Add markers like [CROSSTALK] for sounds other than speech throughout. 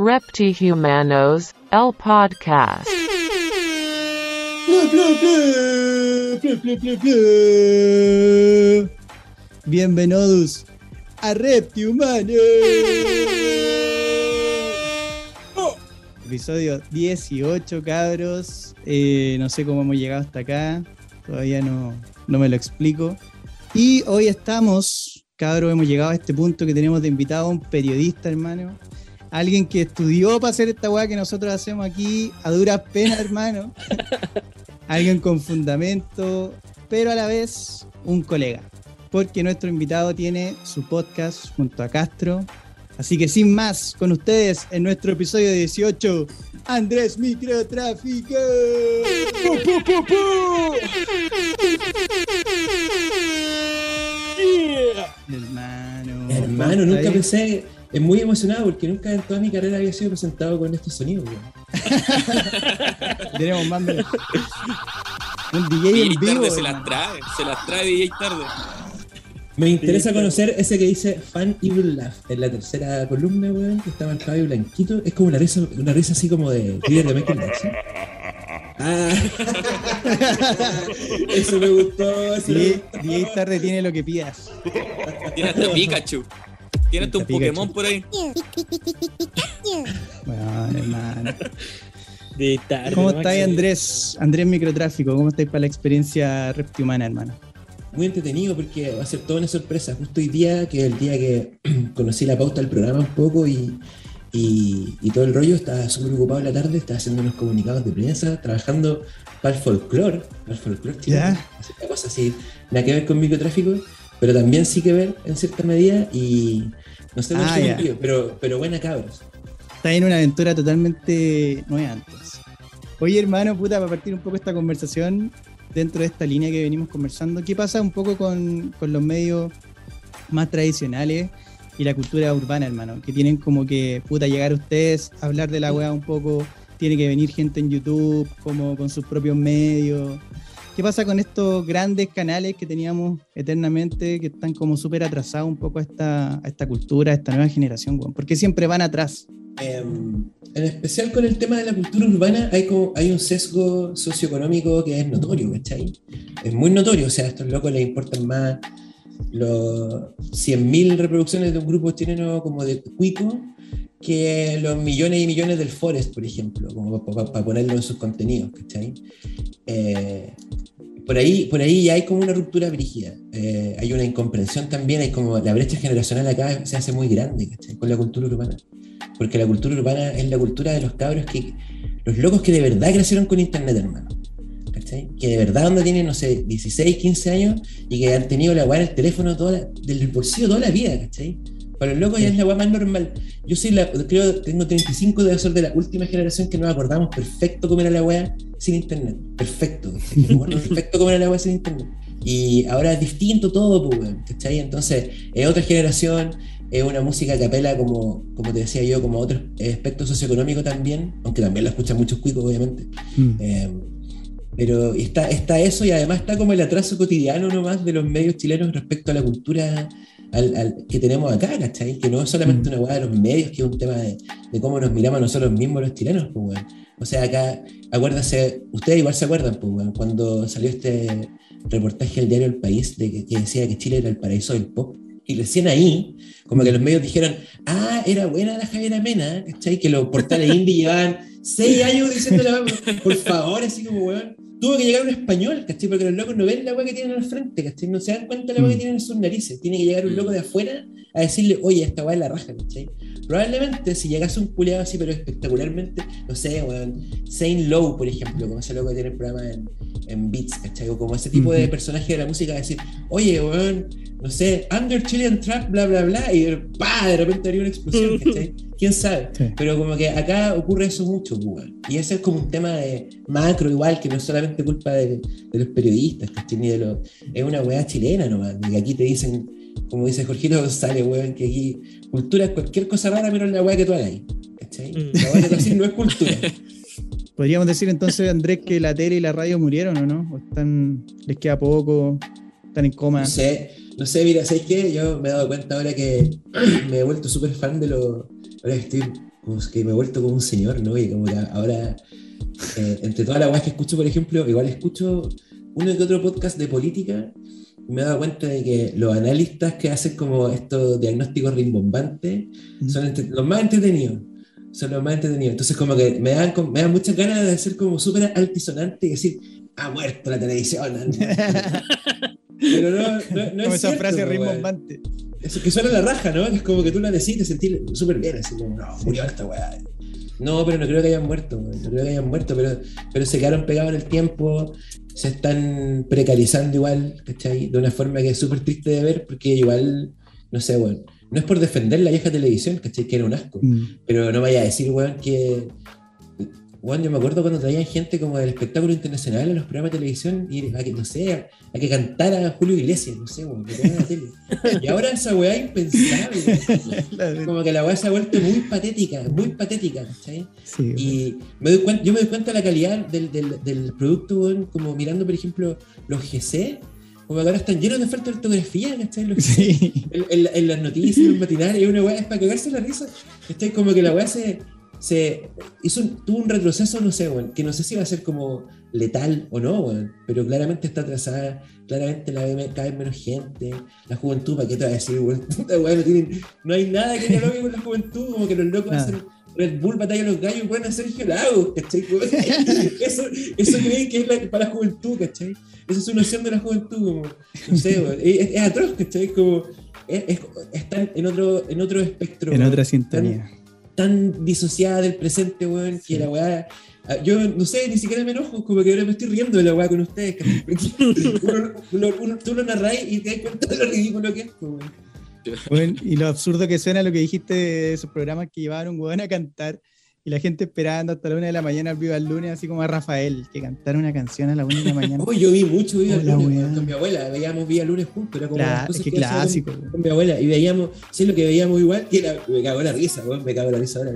Reptihumanos, el podcast. Bienvenidos a Reptihumanos. [LAUGHS] Episodio 18, cabros. Eh, no sé cómo hemos llegado hasta acá. Todavía no, no me lo explico. Y hoy estamos, cabros, hemos llegado a este punto que tenemos de invitado a un periodista, hermano. Alguien que estudió para hacer esta weá que nosotros hacemos aquí a duras penas, hermano. [LAUGHS] Alguien con fundamento, pero a la vez un colega. Porque nuestro invitado tiene su podcast junto a Castro. Así que sin más, con ustedes en nuestro episodio 18, Andrés Microtráfico. ¡Pu, pu, pu, pu! Hermano. Hermano, ¿cómo nunca pensé, es muy emocionado porque nunca en toda mi carrera había sido presentado con estos sonidos. weón. [LAUGHS] Tenemos más de- Un DJ DJ en vivo. Tarde se las trae, se las trae DJ Tarde. Me interesa conocer ese que dice Fan Evil Laugh en la tercera columna, weón, que está marcado y blanquito. Es como una risa, una risa así como de líder de Michael Jackson. Ah, [LAUGHS] eso me gustó. Eso me DJ, gustó. DJ tarde tiene lo que pidas. Tiene hasta Pikachu. Tiene hasta un Pikachu. Pokémon por ahí. Bueno, hermano. De tarde. ¿Cómo estáis, Andrés? Andrés Microtráfico, ¿cómo estáis para la experiencia reptihumana, hermano? Muy entretenido porque va a ser toda una sorpresa. Justo hoy día, que es el día que [CLEARS THROAT] conocí la pauta del programa un poco y, y, y todo el rollo, estaba súper ocupado en la tarde, estaba haciendo unos comunicados de prensa, trabajando para el folclore, para el folclore. Ya. Una cosa así, nada que ver con microtráfico, pero también sí que ver en cierta medida y no sé Ah, ya. contigo, pero, pero buena cabros. Estáis en una aventura totalmente nueva, entonces. Oye, hermano, puta, para partir un poco esta conversación, dentro de esta línea que venimos conversando, ¿qué pasa un poco con, con los medios más tradicionales y la cultura urbana, hermano? Que tienen como que, puta, llegar ustedes a hablar de la weá un poco, tiene que venir gente en YouTube, como con sus propios medios. ¿Qué pasa con estos grandes canales que teníamos eternamente, que están como súper atrasados un poco a esta, cultura, a esta nueva generación? ¿Por qué siempre van atrás? Eh, en especial con el tema de la cultura urbana hay, como, hay un sesgo socioeconómico que es notorio, ¿cachai? Es muy notorio, o sea, a estos locos les importan más los 100.000 reproducciones de un grupo chileno como de Cuico que los millones y millones del Forest, por ejemplo, como para ponerlo en sus contenidos, ¿cachai? Eh, por ahí, por ahí ya hay como una ruptura brígida, Eh, hay una incomprensión también, hay como la brecha generacional acá se hace muy grande, ¿cachai? Con la cultura urbana porque la cultura urbana es la cultura de los cabros que, los locos que de verdad crecieron con internet, hermano. ¿Cachai? Que de verdad donde tienen, no sé, 16, 15 años y que han tenido la en el teléfono toda la- del bolsillo toda la vida, ¿cachai? Para los locos ya es la weá más normal. Yo soy la, creo, tengo 35, debo ser de la última generación que nos acordamos perfecto cómo era la weá sin internet. Perfecto, perfecto cómo era la weá sin internet. Y ahora es distinto todo, pues, ¿cachai? Entonces, es otra generación, es una música que apela, como, como te decía yo, como a otro aspecto socioeconómico también, aunque también la escuchan muchos cuicos, obviamente. Eh, pero está, está eso y además está como el atraso cotidiano nomás de los medios chilenos respecto a la cultura al- al- que tenemos acá, ¿cachai? Que no es solamente Mm. una hueá de los medios, que es un tema de, de cómo nos miramos nosotros mismos los chilenos, pues, weón. O sea, acá, acuérdense, ustedes igual se acuerdan, pues, weón, cuando salió este reportaje del diario El País de que, que decía que Chile era el paraíso del pop. Y recién ahí, como que los medios dijeron, ah, era buena la Javiera Mena, ¿cachai? Que los portales indie [LAUGHS] llevaban seis años diciéndole, por favor, así como, weón. Tuvo que llegar un español, ¿cachai? Porque los locos no ven la weá que tienen al frente, ¿cachai? No se dan cuenta de la weá que Mm. tienen en sus narices. Tiene que llegar un loco de afuera a decirle, oye, esta weá es la raja, ¿cachai? Probablemente si llegase un culeado así, pero espectacularmente, no sé, weón, Saint Low, por ejemplo, como ese loco que tiene el programa en, en Beats, ¿cachai? O como ese tipo de personaje de la música, decir, oye, weón, no sé, Under Chilean Trap, bla, bla, bla, y pa, de repente habría una explosión, [LAUGHS] ¿cachai? ¿Quién sabe? Sí. Pero como que acá ocurre eso mucho, pues, weón. Y ese es como un tema de macro igual, que no es solamente culpa de, de los periodistas. Ni de los... Es una weá chilena nomás, de que aquí te dicen, como dice Jorgito González, weón, que aquí cultura es cualquier cosa rara menos la weá que tú hagas. ¿Cachai? Mm. La weá que tú haces no es cultura. [LAUGHS] Podríamos decir entonces, Andrés, que la tele y la radio murieron, ¿o no? ¿O están, les queda poco? ¿Están en coma? No sé, no sé, mira, ¿sabes qué? Yo me he dado cuenta ahora que me he vuelto súper fan de los. Ahora estoy como que me he vuelto como un señor, ¿no? Y como que ahora, eh, entre todas las weas que escucho, por ejemplo, igual escucho uno que otro podcast de política y me he dado cuenta de que los analistas que hacen como estos diagnósticos rimbombantes son entre- los más entretenidos. Son los más entretenidos. Entonces, como que me dan, me dan muchas ganas de ser como súper altisonante y decir, ha muerto la televisión. [LAUGHS] Pero no, no, no Como es esa cierto, frase po, weón. Eso que suena la raja, ¿no? Que es como que tú la decís y te sentís súper bien, así como, no, murió esta weá. No, pero no creo que hayan muerto, no creo que hayan muerto, pero, pero se quedaron pegados en el tiempo, se están precarizando igual, ¿cachai? De una forma que es súper triste de ver, porque igual, no sé, weón, no es por defender la vieja televisión, ¿cachai? Que era un asco, Mm. pero no vaya a decir, weón, que. Weón, yo me acuerdo cuando traían gente como del espectáculo internacional a los programas de televisión y a que, no sé, a, a que cantara a Julio Iglesias, no sé, a la tele. Y ahora esa weá es impensable. [LAUGHS] Como que la weá se ha vuelto muy patética, muy patética, ¿cachai? sí, Y me doy cuen- yo me doy cuenta de la calidad del, del, del producto, como mirando, por ejemplo, los GC, como que ahora están llenos de falta de ortografía, ¿cachai? Sí. En, en- en las noticias, en los matinales, es una weá, es para cagarse la risa. ¿cachai? Como que la weá se, se hizo, tuvo un retroceso, no sé, weón, que no sé si va a ser como letal o no, weón, pero claramente está atrasada, claramente la ve cada vez menos gente, la juventud, ¿para qué te va a decir, weá [LAUGHS] no, tienen- no hay nada que dialogue con la juventud, como que los locos hacen Red Bull batalla a los gallos y pueden Sergio Lagos, ¿cachai? [LAUGHS] Eso, eso creen que es la- para la juventud, ¿cachai? Esa es su noción de la juventud, como, no sé, weón, es, es atroz, ¿cachai? Como, es, es- están en otro, en otro espectro. En otra sintonía. Tan disociada del presente, weón, Sí. que la weá. ah, Yo no sé, ni siquiera me enojo, como que ahora me estoy riendo de la weá con ustedes. [LAUGHS] uno, uno- uno- tú lo narráis y te das cuenta de lo ridículo que es, pues, weón. Bueno, y lo absurdo que suena lo que dijiste de esos programas que un weón a cantar y la gente esperando hasta la una de la mañana al vivo al lunes, así como a Rafael, que cantara una canción a la una de la [LAUGHS] mañana. Oh, yo vi mucho Viva Hola, Lunes con mi abuela, veíamos Vía Lunes juntos, era como Cla- es que con- clásico, Con, mi abuela, y veíamos, sí, lo que veíamos igual, que era, me cago en la risa, weón, me cago en la risa ahora,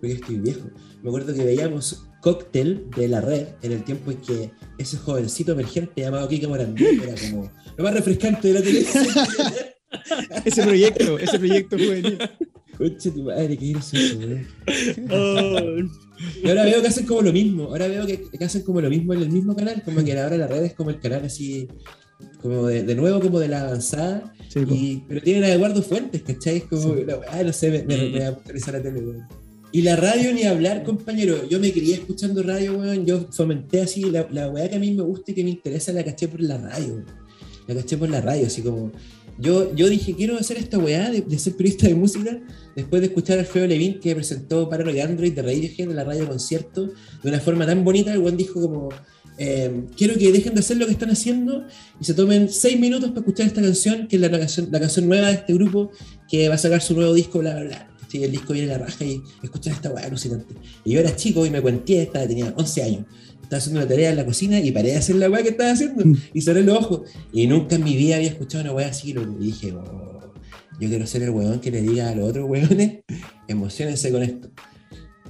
porque estoy viejo. Me acuerdo que veíamos Cóctel de la red en el tiempo en que ese jovencito emergente llamado Kike Morandé era como lo más refrescante de la televisión. [LAUGHS] Ese proyecto, ese proyecto juvenil. Conche tu madre, qué gracioso, weón. [LAUGHS] Y ahora veo que hacen como lo mismo, ahora veo que, que hacen como lo mismo en el mismo canal, como que ahora la red es como el canal así, como de, de nuevo como de la avanzada, Sí, y, pero tienen a Eduardo Fuentes, ¿cachai? Es como, Sí. la weá, no sé, me, me, me da mucha risa la tele, weón. Y la radio ni hablar, compañero. Yo me crié escuchando radio, weón. Yo fomenté así, la, la weá que a mí me gusta y que me interesa la caché por la radio, weón. La caché por la radio, así como. Yo, yo dije, quiero hacer esta weá de, de ser periodista de música después de escuchar al Feo Levin que presentó Paranoid Android de Radiohead en la radio concierto de una forma tan bonita. El weón dijo como, eh, quiero que dejen de hacer lo que están haciendo y se tomen seis minutos para escuchar esta canción, que es la canción, la canción nueva de este grupo que va a sacar su nuevo disco, bla, bla, bla. Sí, el disco viene a la raja y escuchar esta weá alucinante. Y yo era chico y me cuenté, estaba, tenía 11 años. Estaba haciendo una tarea en la cocina y paré de hacer la weá que estaba haciendo. Mm. Y cerré los ojos. Y nunca en mi vida había escuchado una weá así. Y dije, oh, yo quiero ser el weón que le diga a los otros weones, emocionense con esto.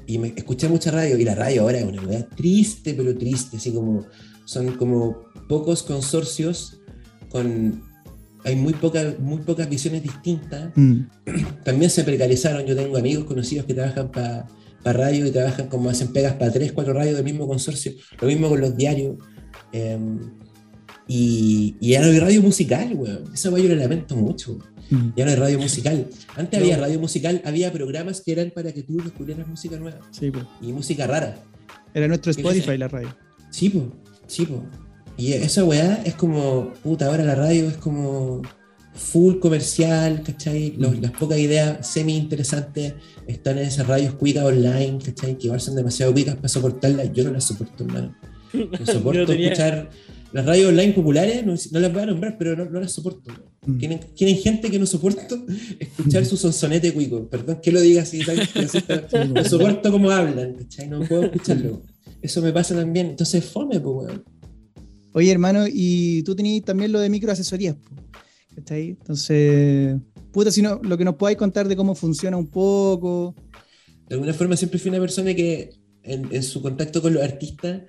Y me escuché mucha radio. Y la radio ahora es una weá triste, pero triste. Así como, son como pocos consorcios con. Hay muy, poca, muy pocas visiones distintas Mm. también se precarizaron. Yo tengo amigos conocidos que trabajan para radio y trabajan como hacen pegas para tres, cuatro radios del mismo consorcio. Lo mismo con los diarios. Eh, y, y ya no hay radio musical, weón. Esa weón yo lo lamento mucho. Mm. Ya no hay radio musical. Antes No. había radio musical, había programas que eran para que tú descubrieras música nueva Sí, po. y música rara. Era nuestro ¿Qué Spotify la radio. Sí, po, sí, po. Y esa weá es como, puta, ahora la radio es como full comercial, ¿cachai? Los- las pocas ideas semi interesantes están en esas radios cuicas online, ¿cachai? Que igual son demasiado cuicas para soportarlas. Yo no las soporto, hermano. No [LAUGHS] soporto tenía- escuchar las radios online populares, no, no las voy a nombrar, pero no, no las soporto. Mm. Tienen, tienen gente que no soporto escuchar su sonsonete cuico. Perdón que lo diga así, tan clasista. [LAUGHS] no soporto cómo hablan, ¿cachai? No puedo escucharlo. Eso me pasa también. Entonces, fome, pues, weón. Oye, hermano, y tú tenías también lo de microasesorías, po, ¿cachai? Entonces, puta, si no, lo que nos podáis contar de cómo funciona un poco. De alguna forma siempre fui una persona que en, su contacto con los artistas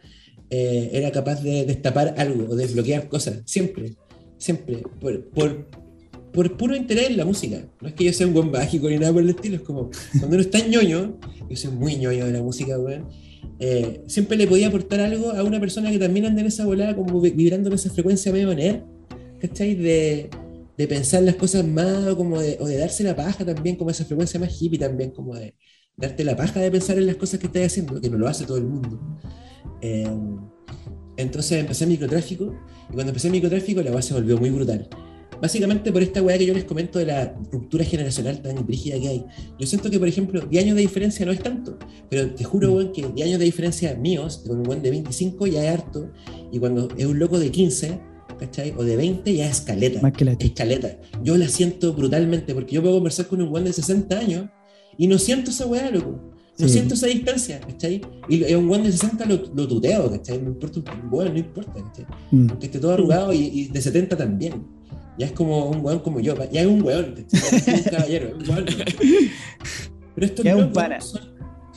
eh, era capaz de destapar algo o desbloquear cosas. Siempre, siempre. Por, por, por puro interés en la música. No es que yo sea un buen mágico ni nada por el estilo. Es como cuando uno está ñoño yo soy muy ñoño de la música, weón, eh, siempre le podía aportar algo a una persona que también anda en esa volada, como vi- vibrando en esa frecuencia medio ¿cachai? De, de pensar las cosas más, como de, o de darse la paja también, como esa frecuencia más hippie también, como de darte la paja de pensar en las cosas que estás haciendo, que no lo hace todo el mundo. Eh, entonces empecé microtráfico, y cuando empecé microtráfico la weá se volvió muy brutal. Básicamente por esta weá que yo les comento de la ruptura generacional tan brígida que hay. Yo siento que, por ejemplo, 10 años de diferencia no es tanto, pero te juro, weón, que 10 años de diferencia míos, con un weón de 25 ya es harto, y cuando es un loco de 15, ¿cachai? O de 20 ya es caleta. Más que la Es caleta. Yo la siento brutalmente, porque yo puedo conversar con un weón de 60 años y no siento esa weá, loco. No Sí. siento esa distancia, ¿cachai? Y es un weón de 60 lo, lo tuteo, ¿cachai? No importa, un weón, no importa, ¿cachai? Mm. Aunque esté todo arrugado y, y de 70 también. Ya es como un weón como yo, ya es un weón, es un caballero, es un weón. [LAUGHS] Pero estos es un locos, pana. son,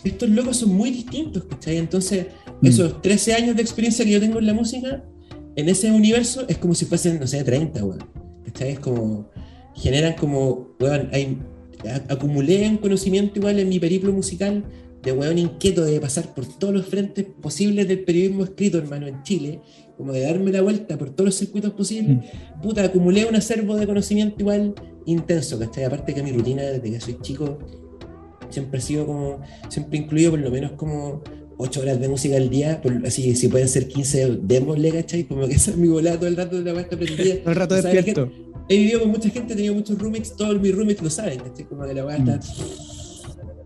estos locos son muy distintos, ¿cachai? Entonces, Mm. esos 13 años de experiencia que yo tengo en la música, en ese universo es como si fuesen, no sé, 30, weón. ¿Cachai? Es como, generan como, weón, hay, acumulé un conocimiento igual en mi periplo musical de weón inquieto de pasar por todos los frentes posibles del periodismo escrito, hermano, en Chile, como de darme la vuelta por todos los circuitos posibles, puta, acumulé un acervo de conocimiento igual intenso, ¿cachai? Aparte que mi rutina desde que soy chico siempre ha sido como, siempre incluido por lo menos como 8 horas de música al día, por- así si pueden ser 15, démosle, ¿cachai? Como que [LAUGHS] esa es mi volada todo el rato de la vuelta aprendida. [LAUGHS] Todo el rato despierto. He vivido con mucha gente, he tenido muchos roommates, todos mis roommates lo saben, ¿cachai? Como que la weá está.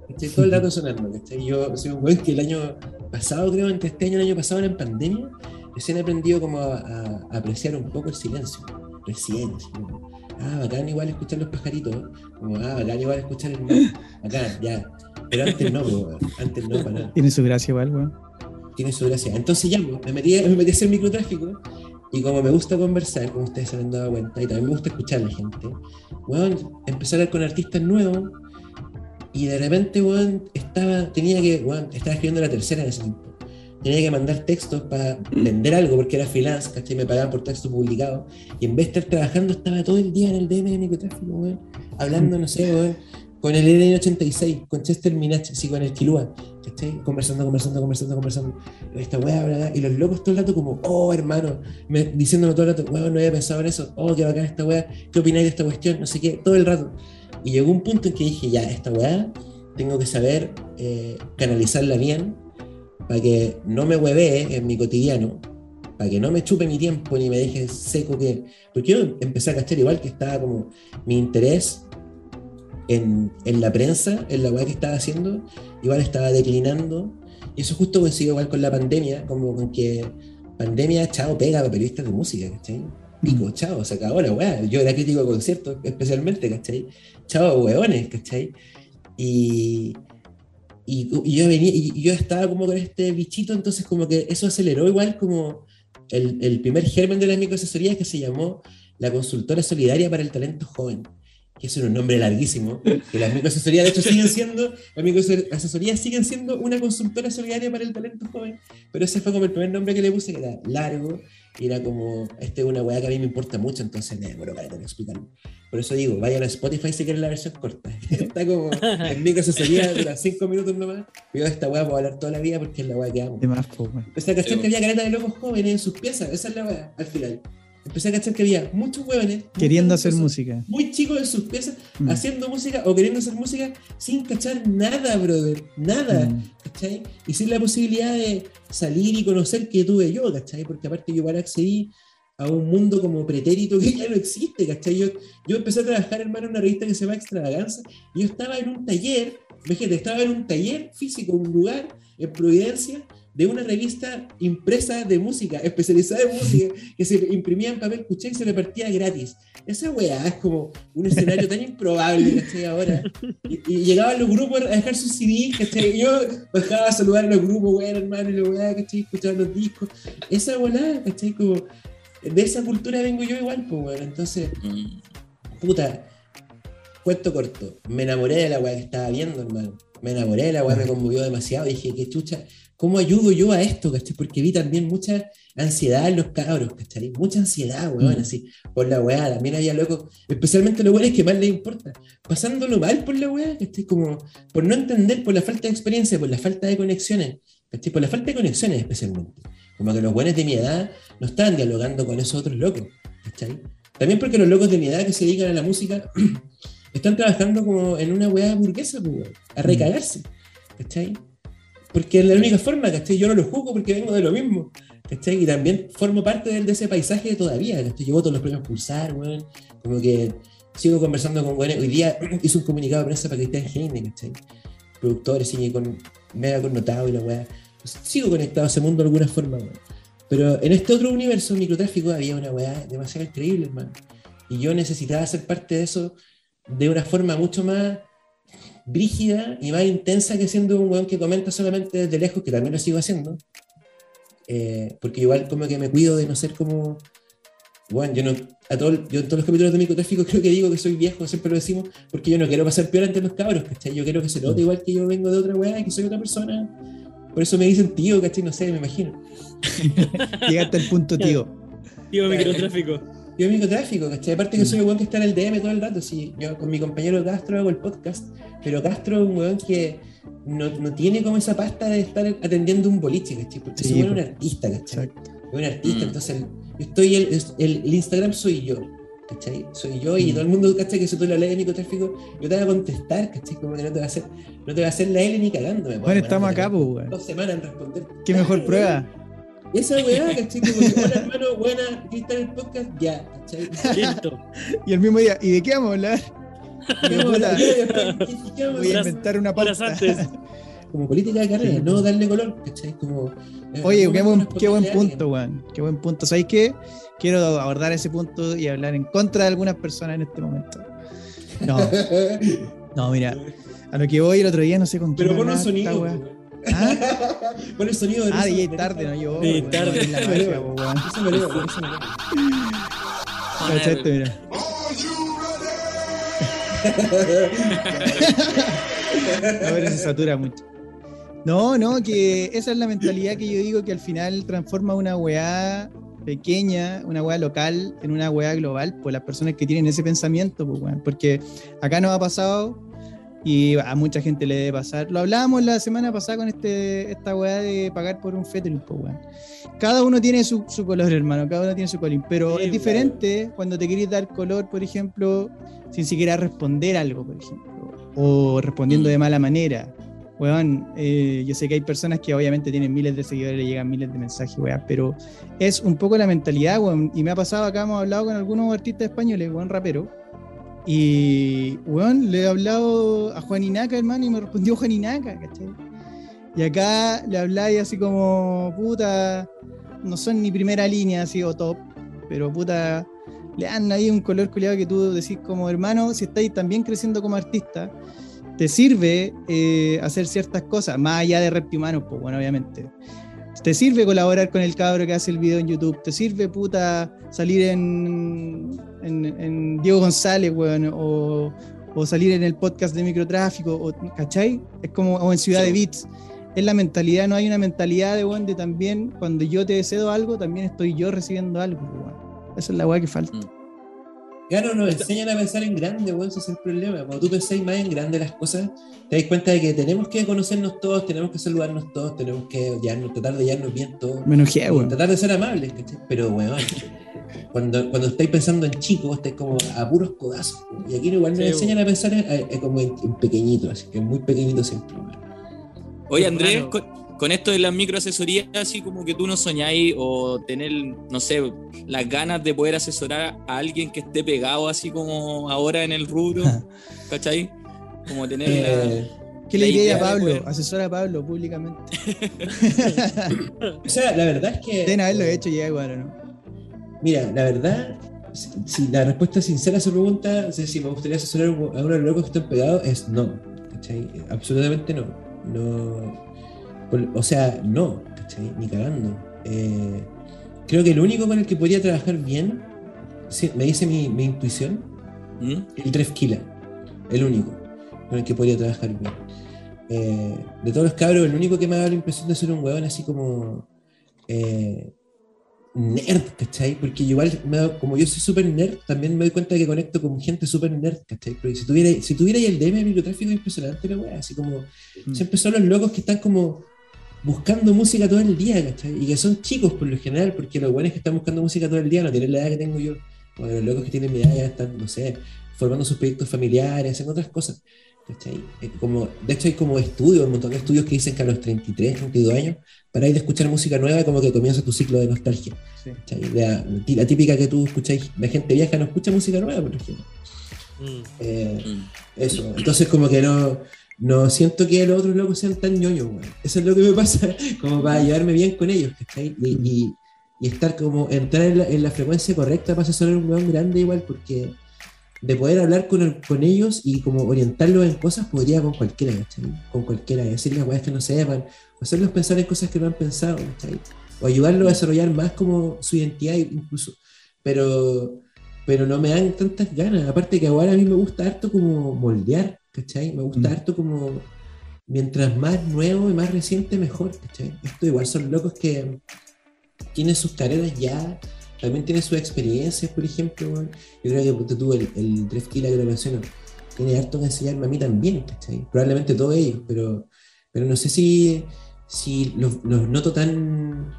¿cachai? Todo el rato sonando, ¿cachai? Yo soy un weón que el año pasado, creo, entre este año y el año pasado, en pandemia, recién he aprendido como a, a- a apreciar un poco el silencio. Recién, como, ah, bacán igual escuchar los pajaritos, como, ah, bacán igual escuchar el mar, [LAUGHS] bacán, ya. Pero antes no, weón, antes no, para nada Tiene su gracia igual, weón. tiene su gracia. Entonces ya, pues, me metí, me metí a hacer microtráfico y como me gusta conversar, como ustedes se han dado cuenta, y también me gusta escuchar a la gente, weón, empecé a hablar con artistas nuevos y de repente, weón, estaba, tenía que, weón, estaba escribiendo la tercera en ese tiempo. Tenía que mandar textos para vender algo porque era freelance, ¿cachai? Me pagaban por texto publicado. Y en vez de estar trabajando, estaba todo el día en el DM de microtráfico, weón. Hablando, no sé, con el N86, con Chester Minach, así con el Kilua, ¿cachai? Conversando, conversando, conversando, conversando. Esta weá, y los locos todo el rato como, oh, hermano, me, diciéndome todo el rato, weón, no había pensado en eso, oh, qué bacán esta weá, ¿qué opináis de esta cuestión? No sé qué, todo el rato. Y llegó un punto en que dije, ya, esta weá, tengo que saber eh, canalizarla bien para que no me huevee en mi cotidiano, para que no me chupe mi tiempo ni me deje seco que... Porque yo empecé a cachar igual que estaba como mi interés en, en la prensa, en la weá que estaba haciendo, igual estaba declinando. Y eso justo coincidió igual con la pandemia, como con que pandemia, chao, pega para periodistas de música, ¿cachai? Pico, chao, se acabó la weá. Yo era crítico de conciertos, especialmente, ¿cachai? Chao, weones, ¿cachai? Y, y, y yo venía, y yo estaba como con este bichito, entonces como que eso aceleró igual como el, el primer germen de la microasesoría que se llamó la consultora solidaria para el talento joven que es un nombre larguísimo, que las microasesorías de hecho siguen siendo, las microasesorías siguen siendo una consultora solidaria para el talento joven, pero ese fue como el primer nombre que le puse, que era largo, y era como, este es una weá que a mí me importa mucho, entonces me demoro para tener explicarlo. Por eso digo, vayan a Spotify si quieren la versión corta. [LAUGHS] Está como en microasesoría, dura 5 minutos nomás. Yo esta weá puedo hablar toda la vida porque es la weá que amo. De más, po, weón. Empecé a cachar que había caleta de locos jóvenes en sus piezas, esa es la weá, al final. Empecé a cachar que había muchos hueones Queriendo hacer música. muy chicos en sus piezas, Mm. haciendo música o queriendo hacer música sin cachar nada, brother. Nada. Mm. ¿cachai? Y sin la posibilidad de salir y conocer que tuve yo, ¿cachai? Porque aparte yo igual accedí a un mundo como pretérito que [LAUGHS] ya no existe, ¿cachai? Yo, yo empecé a trabajar, hermano, en una revista que se llama Extravaganza, y yo estaba en un taller, fíjate, estaba en un taller físico, un lugar en Providencia, de una revista impresa de música, especializada en música, [LAUGHS] que se imprimía en papel cuché y se repartía gratis. Esa weá es como un escenario tan improbable, ¿cachai? Ahora. Y, y llegaban los grupos a dejar sus CDs, ¿cachai? Y yo bajaba a saludar a los grupos, weón, hermano, y la weá, ¿cachai? Escuchaba los discos. Esa weá, ¿cachai? Como de esa cultura vengo yo igual, pues, weón. Entonces, puta, cuento corto, me enamoré de la weá que estaba viendo, hermano. me enamoré de la weá, me conmovió demasiado. Dije, qué chucha, ¿cómo ayudo yo a esto? ¿cachai? Porque vi también mucha ansiedad en los cabros, ¿cachai? Mucha ansiedad, weón, Mm. así, por la weá. También había locos, especialmente los weones que más les importa, pasándolo mal por la weá, ¿cachai? Como por no entender, por la falta de experiencia, por la falta de conexiones, ¿cachai? Por la falta de conexiones especialmente. Como que los buenos de mi edad no estaban dialogando con esos otros locos, ¿cachai? También porque los locos de mi edad que se dedican a la música [CLEARS THROAT] están trabajando como en una weá burguesa, pues, weón, a recagarse, ¿cachai? Porque es la única forma, ¿cachai? Yo no lo juzgo porque vengo de lo mismo, ¿cachai? Y también formo parte del- de ese paisaje todavía, ¿cachai? Yo voto los premios Pulsar, weón, como que sigo conversando con weones. Hoy día [CLEARS THROAT] hice un comunicado de prensa para Cristian Heine, ¿cachai? Productores y con mega connotado y la weá. Sigo conectado a ese mundo de alguna forma, weón. Pero en este otro universo, microtráfico, había una weá demasiado increíble, hermano. Y yo necesitaba ser parte de eso de una forma mucho más brígida y más intensa que siendo un weón que comenta solamente desde lejos, que también lo sigo haciendo. Eh, porque igual como que me cuido de no ser como... Bueno, yo, no, a todo, yo en todos los capítulos de microtráfico creo que digo que soy viejo, siempre lo decimos, porque yo no quiero pasar peor ante los cabros, ¿cachai? Yo quiero que se note igual que yo vengo de otra weá y que soy otra persona. Por eso me dicen tío, ¿cachai? No sé, me imagino. [LAUGHS] Llegaste al punto, tío. Tío microtráfico. Yo microtráfico, ¿cachai? Aparte que soy un weón que está en el DM todo el rato. Sí, yo con mi compañero Castro hago el podcast, pero Castro es un weón que no, no tiene como esa pasta de estar atendiendo un boliche, ¿cachai? Porque Sí, es un artista, ¿cachai? Exacto. Es un artista, Mm. entonces el, yo estoy el, el, el Instagram soy yo, ¿cachai? Soy yo y Mm. todo el mundo, ¿cachai? Que si tú lo lees de microtráfico, yo te voy a contestar, ¿cachai? Como que no te va a hacer, no te va a hacer la L ni cagándome. Bueno, estamos acá, pues. Dos semanas en responder. Qué mejor [LAUGHS] prueba. Esa weá, ¿cachai? Como que, hola hermano, buena, ¿viste el podcast? Ya, ¿cachai? Listo. [LAUGHS] Y el mismo día, ¿y de qué vamos a hablar? ¿Qué vamos a hablar? ¿Qué- qué- qué vamos a Voy a inventar una pauta. [LAUGHS] Como política de carrera, Sí. no darle color, ¿cachai? Como, eh, Oye, qué buen, qué punto, weón. Qué buen punto. ¿Sabéis qué? Quiero abordar ese punto y hablar en contra de algunas personas en este momento. No, [LAUGHS] no, mira. A lo que voy el otro día, no sé con quién Pero pon un sonido. [LAUGHS] ¿Ah? Pon el sonido de Ah, DJ de tarde, no yo. DJ tarde. es la magia, po, weón. Eso me leo, eso me leo. Mira. [LAUGHS] A ver, se satura mucho. No, no, que esa es la mentalidad que yo digo que al final transforma una weá pequeña, una weá local, en una weá global, pues las personas que tienen ese pensamiento, pues weón. Porque acá nos ha pasado y a mucha gente le debe pasar. Lo hablábamos la semana pasada con este, esta weá de pagar por un pues weón. Cada uno tiene su, su color, hermano, cada uno tiene su colín, pero Sí, es diferente cuando te querés dar color, por ejemplo, sin siquiera responder algo, por ejemplo, o respondiendo de mala manera. Weón, eh, yo sé que hay personas que obviamente tienen miles de seguidores, le llegan miles de mensajes, weón, pero es un poco la mentalidad, weón, y me ha pasado acá, hemos hablado con algunos artistas españoles, weón, rapero, y, weón, le he hablado a Juan Inaca, hermano, y me respondió Juan Inaca, ¿cachai? Y acá le habláis así como, puta, no son ni primera línea, así o top, pero puta, le dan ahí un color culiado que tú decís como hermano, si estáis también creciendo como artista, te sirve eh, hacer ciertas cosas, más allá de Repti Humanos, pues bueno, obviamente. Te sirve colaborar con el cabro que hace el video en YouTube, te sirve puta salir en, en, en Diego González, weón, o, o salir en el podcast de microtráfico, o, ¿cachai? Es como, o en Ciudad Sí. de Beats. Es la mentalidad, no hay una mentalidad de, weón, de también, cuando yo te cedo algo, también estoy yo recibiendo algo, weón. Esa es la weá que falta. Claro, nos enseñan a pensar en grande, weón, ese es el problema. Cuando tú pensáis más en grande las cosas, te das cuenta de que tenemos que conocernos todos, tenemos que saludarnos todos, tenemos que llevarnos- tratar de llevarnos bien todos. Me enojé, weón. tratar de ser amables, ¿cachai? Pero, weón, cuando, cuando estáis pensando en chicos, estáis como a puros codazos. weón. Y aquí igual nos Sí, enseñan a pensar en, en- en como en, en pequeñito, así que muy pequeñito siempre, weón. Oye, Andrés. Con, esto de las microasesorías, así como que tú no soñáis o tener, no sé, las ganas de poder asesorar a alguien que esté pegado así como ahora en el rubro, [LAUGHS] ¿cachai? Como tener la- Eh, ¿Qué le La diría idea a Pablo? poder- Asesora a Pablo públicamente. [LAUGHS] o sea, la verdad es que. Deben haberlo hecho ya igual, ¿o ¿no? Mira, la verdad, si, si la respuesta sincera a su pregunta, o sea, si me gustaría asesorar a uno de los locos que están pegados, es no. ¿cachai? Absolutamente no. no o sea, no, ¿cachai? Ni cagando. Eh, creo que el único con el que podría trabajar bien, me dice mi, mi intuición, ¿Mm? el Trefkila. El único con el que podría trabajar bien. eh, de todos los cabros, el único que me ha dado la impresión de ser un weón así como eh, nerd, ¿cachai? Porque igual, me como yo soy súper nerd, también me doy cuenta que conecto con gente súper nerd, ¿cachai? Porque si tuviera, si tuviera ahí el DM de microtráfico es impresionante la weá, así como, Mm. siempre son los locos que están como buscando música todo el día, ¿cachai? Y que son chicos por lo general, porque los buenos que están buscando música todo el día no tienen la edad que tengo yo. Bueno, los locos que tienen mi edad ya están, no sé, formando sus proyectos familiares, haciendo otras cosas. ¿cachai? Como, de hecho, hay como estudios, un montón de estudios que dicen que a los 33, 32 años, para ir a escuchar música nueva, como que comienza tu ciclo de nostalgia. Sí. La, la típica que tú escucháis, la gente vieja no escucha música nueva, por ejemplo. Mm. Eh, Mm. eso, entonces como que no, no siento que los otros locos sean tan ñoños, weón. Eso es lo que me pasa, [LAUGHS] como para llevarme bien con ellos, ¿cachai? Y, y- y estar como, entrar en la, en la frecuencia correcta para asesorar un weón grande igual, porque de poder hablar con, el- con ellos y como orientarlos en cosas, podría con cualquiera, ¿cachai? Con cualquiera, decirles weas que no sepan, o hacerlos pensar en cosas que no han pensado, ¿cachai? O ayudarlos a desarrollar más como su identidad incluso. Pero, pero no me dan tantas ganas. Aparte que ahora a mí me gusta harto como moldear, ¿cachai? Me gusta Mm. harto como mientras más nuevo y más reciente mejor, ¿cachai? Esto igual son locos que tienen sus carreras ya, también tienen sus experiencias, por ejemplo. Yo creo que tú, el, el Dref Killa que lo menciono, tiene harto que enseñarme a mí también, ¿cachai? Probablemente todos ellos, pero, pero no sé si, si los, los noto tan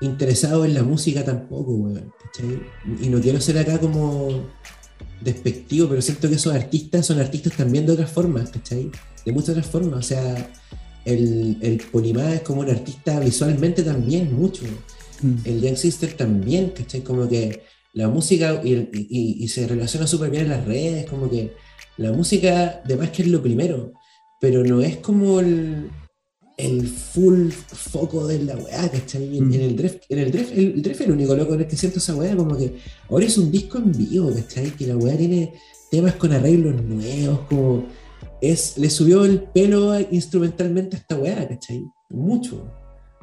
interesados en la música tampoco, weón, ¿cachai? Y no quiero ser acá como despectivo, pero siento que esos artistas son artistas también de otras formas, ¿cachai? De muchas otras formas, o sea, el, el Polimá es como un artista visualmente también, mucho. Mm. El Young Sister también, ¿cachai? Como que la música y, y- y se relaciona súper bien en las redes, como que la música, además que es lo primero, pero no es como el, el full foco de la weá, ¿cachai? En, Mm. en el Dref, en el Dref, el, el es el único loco en el que siento esa weá, como que ahora es un disco en vivo, ¿cachai? Que la weá tiene temas con arreglos nuevos, como es, le subió el pelo instrumentalmente a esta weá, ¿cachai? Mucho,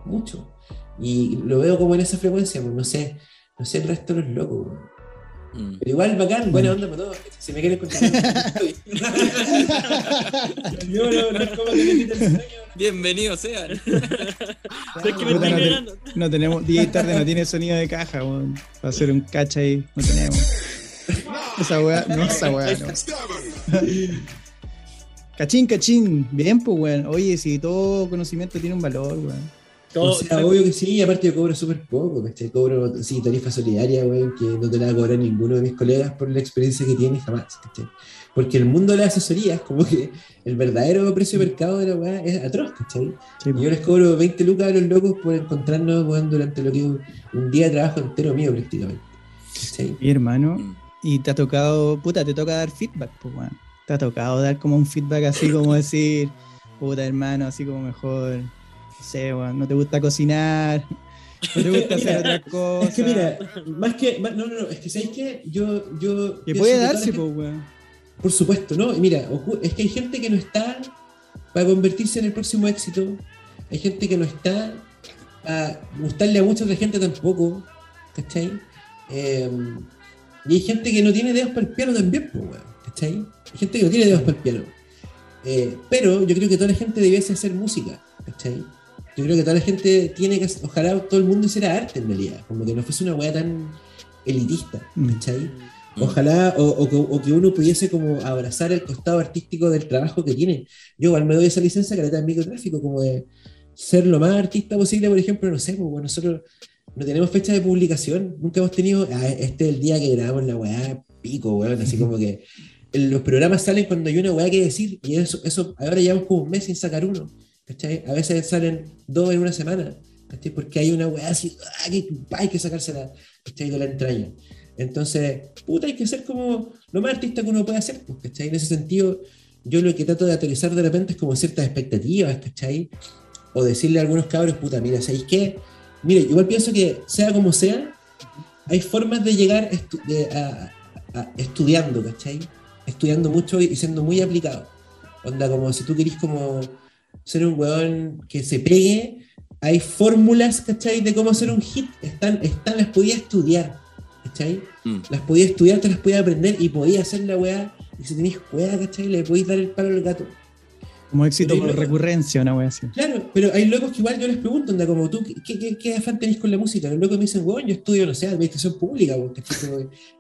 mucho. Y lo veo como en esa frecuencia, pues no sé, no sé el resto de los locos, weón. Mm. Pero igual bacán, buena onda para todos. Si me quieren contar. [LAUGHS] Yo no, no es como que me quiten el sueño. Bienvenidos sean. Es que me Puta, estoy no, te- no tenemos, DJ tarde no tiene sonido de caja, weón. Para hacer un cacha ahí, no tenemos. Esa weá, no, esa weá, no. Cachín, cachín. Bien, pues, weón. Oye, si todo conocimiento tiene un valor, weón. Todo- O sea, obvio que sí, y aparte yo cobro súper poco, ¿cachai? Cobro, sí, tarifa solidaria, güey, que no te la va a cobrar ninguno de mis colegas por la experiencia que tiene jamás, ¿cachai? Porque el mundo de las asesorías, como que el verdadero precio de mercado de la weá es atroz, ¿cachai? Sí, Y yo les cobro 20 lucas a los locos por encontrarnos, weón, durante lo que es un, un día de trabajo entero mío, prácticamente. ¿cachai? Mi hermano. Mm. Y te ha tocado, puta, te toca dar feedback, pues, weón. Te ha tocado dar como un feedback así como [LAUGHS] decir, puta, hermano, así como mejor, sé, weón, no te gusta cocinar, no te gusta [LAUGHS] hacer otras cosas. Es que mira, más que, más- no, no, no, es que ¿sabéis qué? Yo, yo... Que puede darse, gente- pues, weón. Por supuesto, ¿no? Y mira, es que hay gente que no está para convertirse en el próximo éxito. Hay gente que no está para gustarle a mucha otra gente tampoco. ¿Cachai? Eh, y hay gente que no tiene dedos para el piano también, pues, weón, ¿Cachai? Hay gente que no tiene dedos para el piano. Eh, pero yo creo que toda la gente debiese hacer música, ¿cachai? Yo creo que toda la gente tiene que, ojalá todo el mundo hiciera arte en realidad, como que no fuese una weá tan elitista, Mm. ¿cachai? Ojalá, o, o que- o que uno pudiese como abrazar el costado artístico del trabajo que tiene. Yo igual me doy esa licencia que le da en microtráfico, como de ser lo más artista posible, por ejemplo, no sé, pues nosotros no tenemos fecha de publicación, nunca hemos tenido, ah, este es el día que grabamos la weá, pico, weón, así como que [LAUGHS] los programas salen cuando hay una weá que decir, y eso, eso ahora llevamos como un mes sin sacar uno, ¿cachai? A veces salen dos en una semana, ¿cachai? Porque hay una weá así, ah, que hay que sacársela, ¿cachai? De la entraña. Entonces, puta, hay que ser como lo más artista que uno puede hacer, pues, ¿cachai? En ese sentido, yo lo que trato de aterrizar de repente es como ciertas expectativas, ¿cachai? O decirle a algunos cabros, puta, mira, ¿sabéis qué? Mire, igual pienso que sea como sea, hay formas de llegar estu- de- a, a- estudiando, ¿cachai? Estudiando mucho y siendo muy aplicado. Onda, como si tú querís como ser un weón que se pegue, hay fórmulas, ¿cachai? De cómo hacer un hit, están, están las podía estudiar, ¿cachai? Mm. Las podía estudiar, te las podía aprender y podía hacer la weá, y si tenéis weá, ¿cachai? Le podéis dar el palo al gato. Como éxito por recurrencia, una wea así. Claro, pero hay locos que igual yo les pregunto, anda, como tú, ¿qué, qué, qué afán tenés con la música? Los locos me dicen, weón, yo estudio, no sé, administración pública, weón,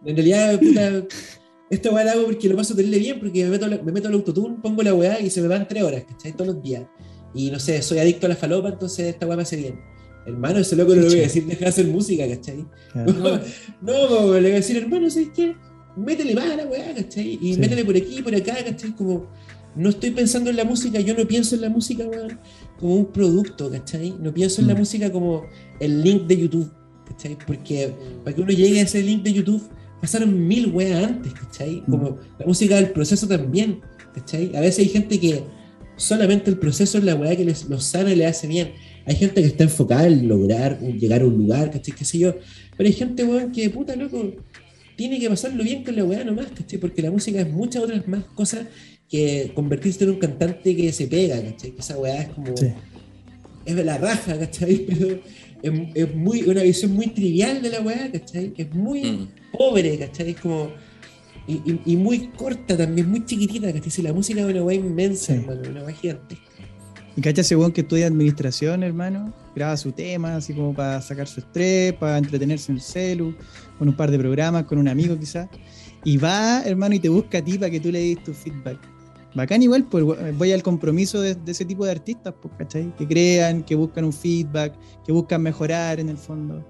En realidad, puta, [LAUGHS] esto weá lo hago porque lo paso terrible bien, porque me meto, la- me meto al autotune, pongo la weá y se me van tres horas, ¿cachai? Todos los días. Y no sé, soy adicto a la falopa, entonces esta weá me hace bien. Hermano, ese loco no le voy a decir, deja de hacer música, ¿cachai? Claro. [LAUGHS] No, no, le voy a decir, hermano, ¿sabes qué? Métele más a la weá, ¿cachai? Y Sí. métele por aquí, por acá, ¿cachai? Como, no estoy pensando en la música, yo no pienso en la música, weón, como un producto, ¿cachai? No pienso en la Mm. música como el link de YouTube, ¿cachai? Porque para que uno llegue a ese link de YouTube, pasaron mil weas antes, ¿cachai? Como la música del proceso también, ¿cachai? A veces hay gente que solamente el proceso es la weá que les, los sana y le hace bien. Hay gente que está enfocada en lograr llegar a un lugar, ¿cachai? ¿Qué sé yo? Pero hay gente, weón, que puta loco, tiene que pasarlo bien con la weá nomás, ¿cachai? Porque la música es muchas otras más cosas que convertirse en un cantante que se pega, ¿cachai? Que esa weá es como. Sí. Es de la raja, ¿cachai? [LAUGHS] Pero es, es muy, una visión muy trivial de la weá, ¿cachai? Es muy Mm. Pobre, ¿cachai? Es como. Y, y- y muy corta también, muy chiquitita, ¿cachai? Si la música es una weá inmensa, Sí. hermano, una weá gigante. Y cacha ese weón que estudia administración, hermano, graba su tema, así como para sacar su estrés, para entretenerse en el celu, con un par de programas, con un amigo quizás. Y va, hermano, y te busca a ti para que tú le des tu feedback. Bacán igual, pues voy al compromiso de, de ese tipo de artistas, pues, ¿cachai? Que crean, que buscan un feedback, que buscan mejorar en el fondo.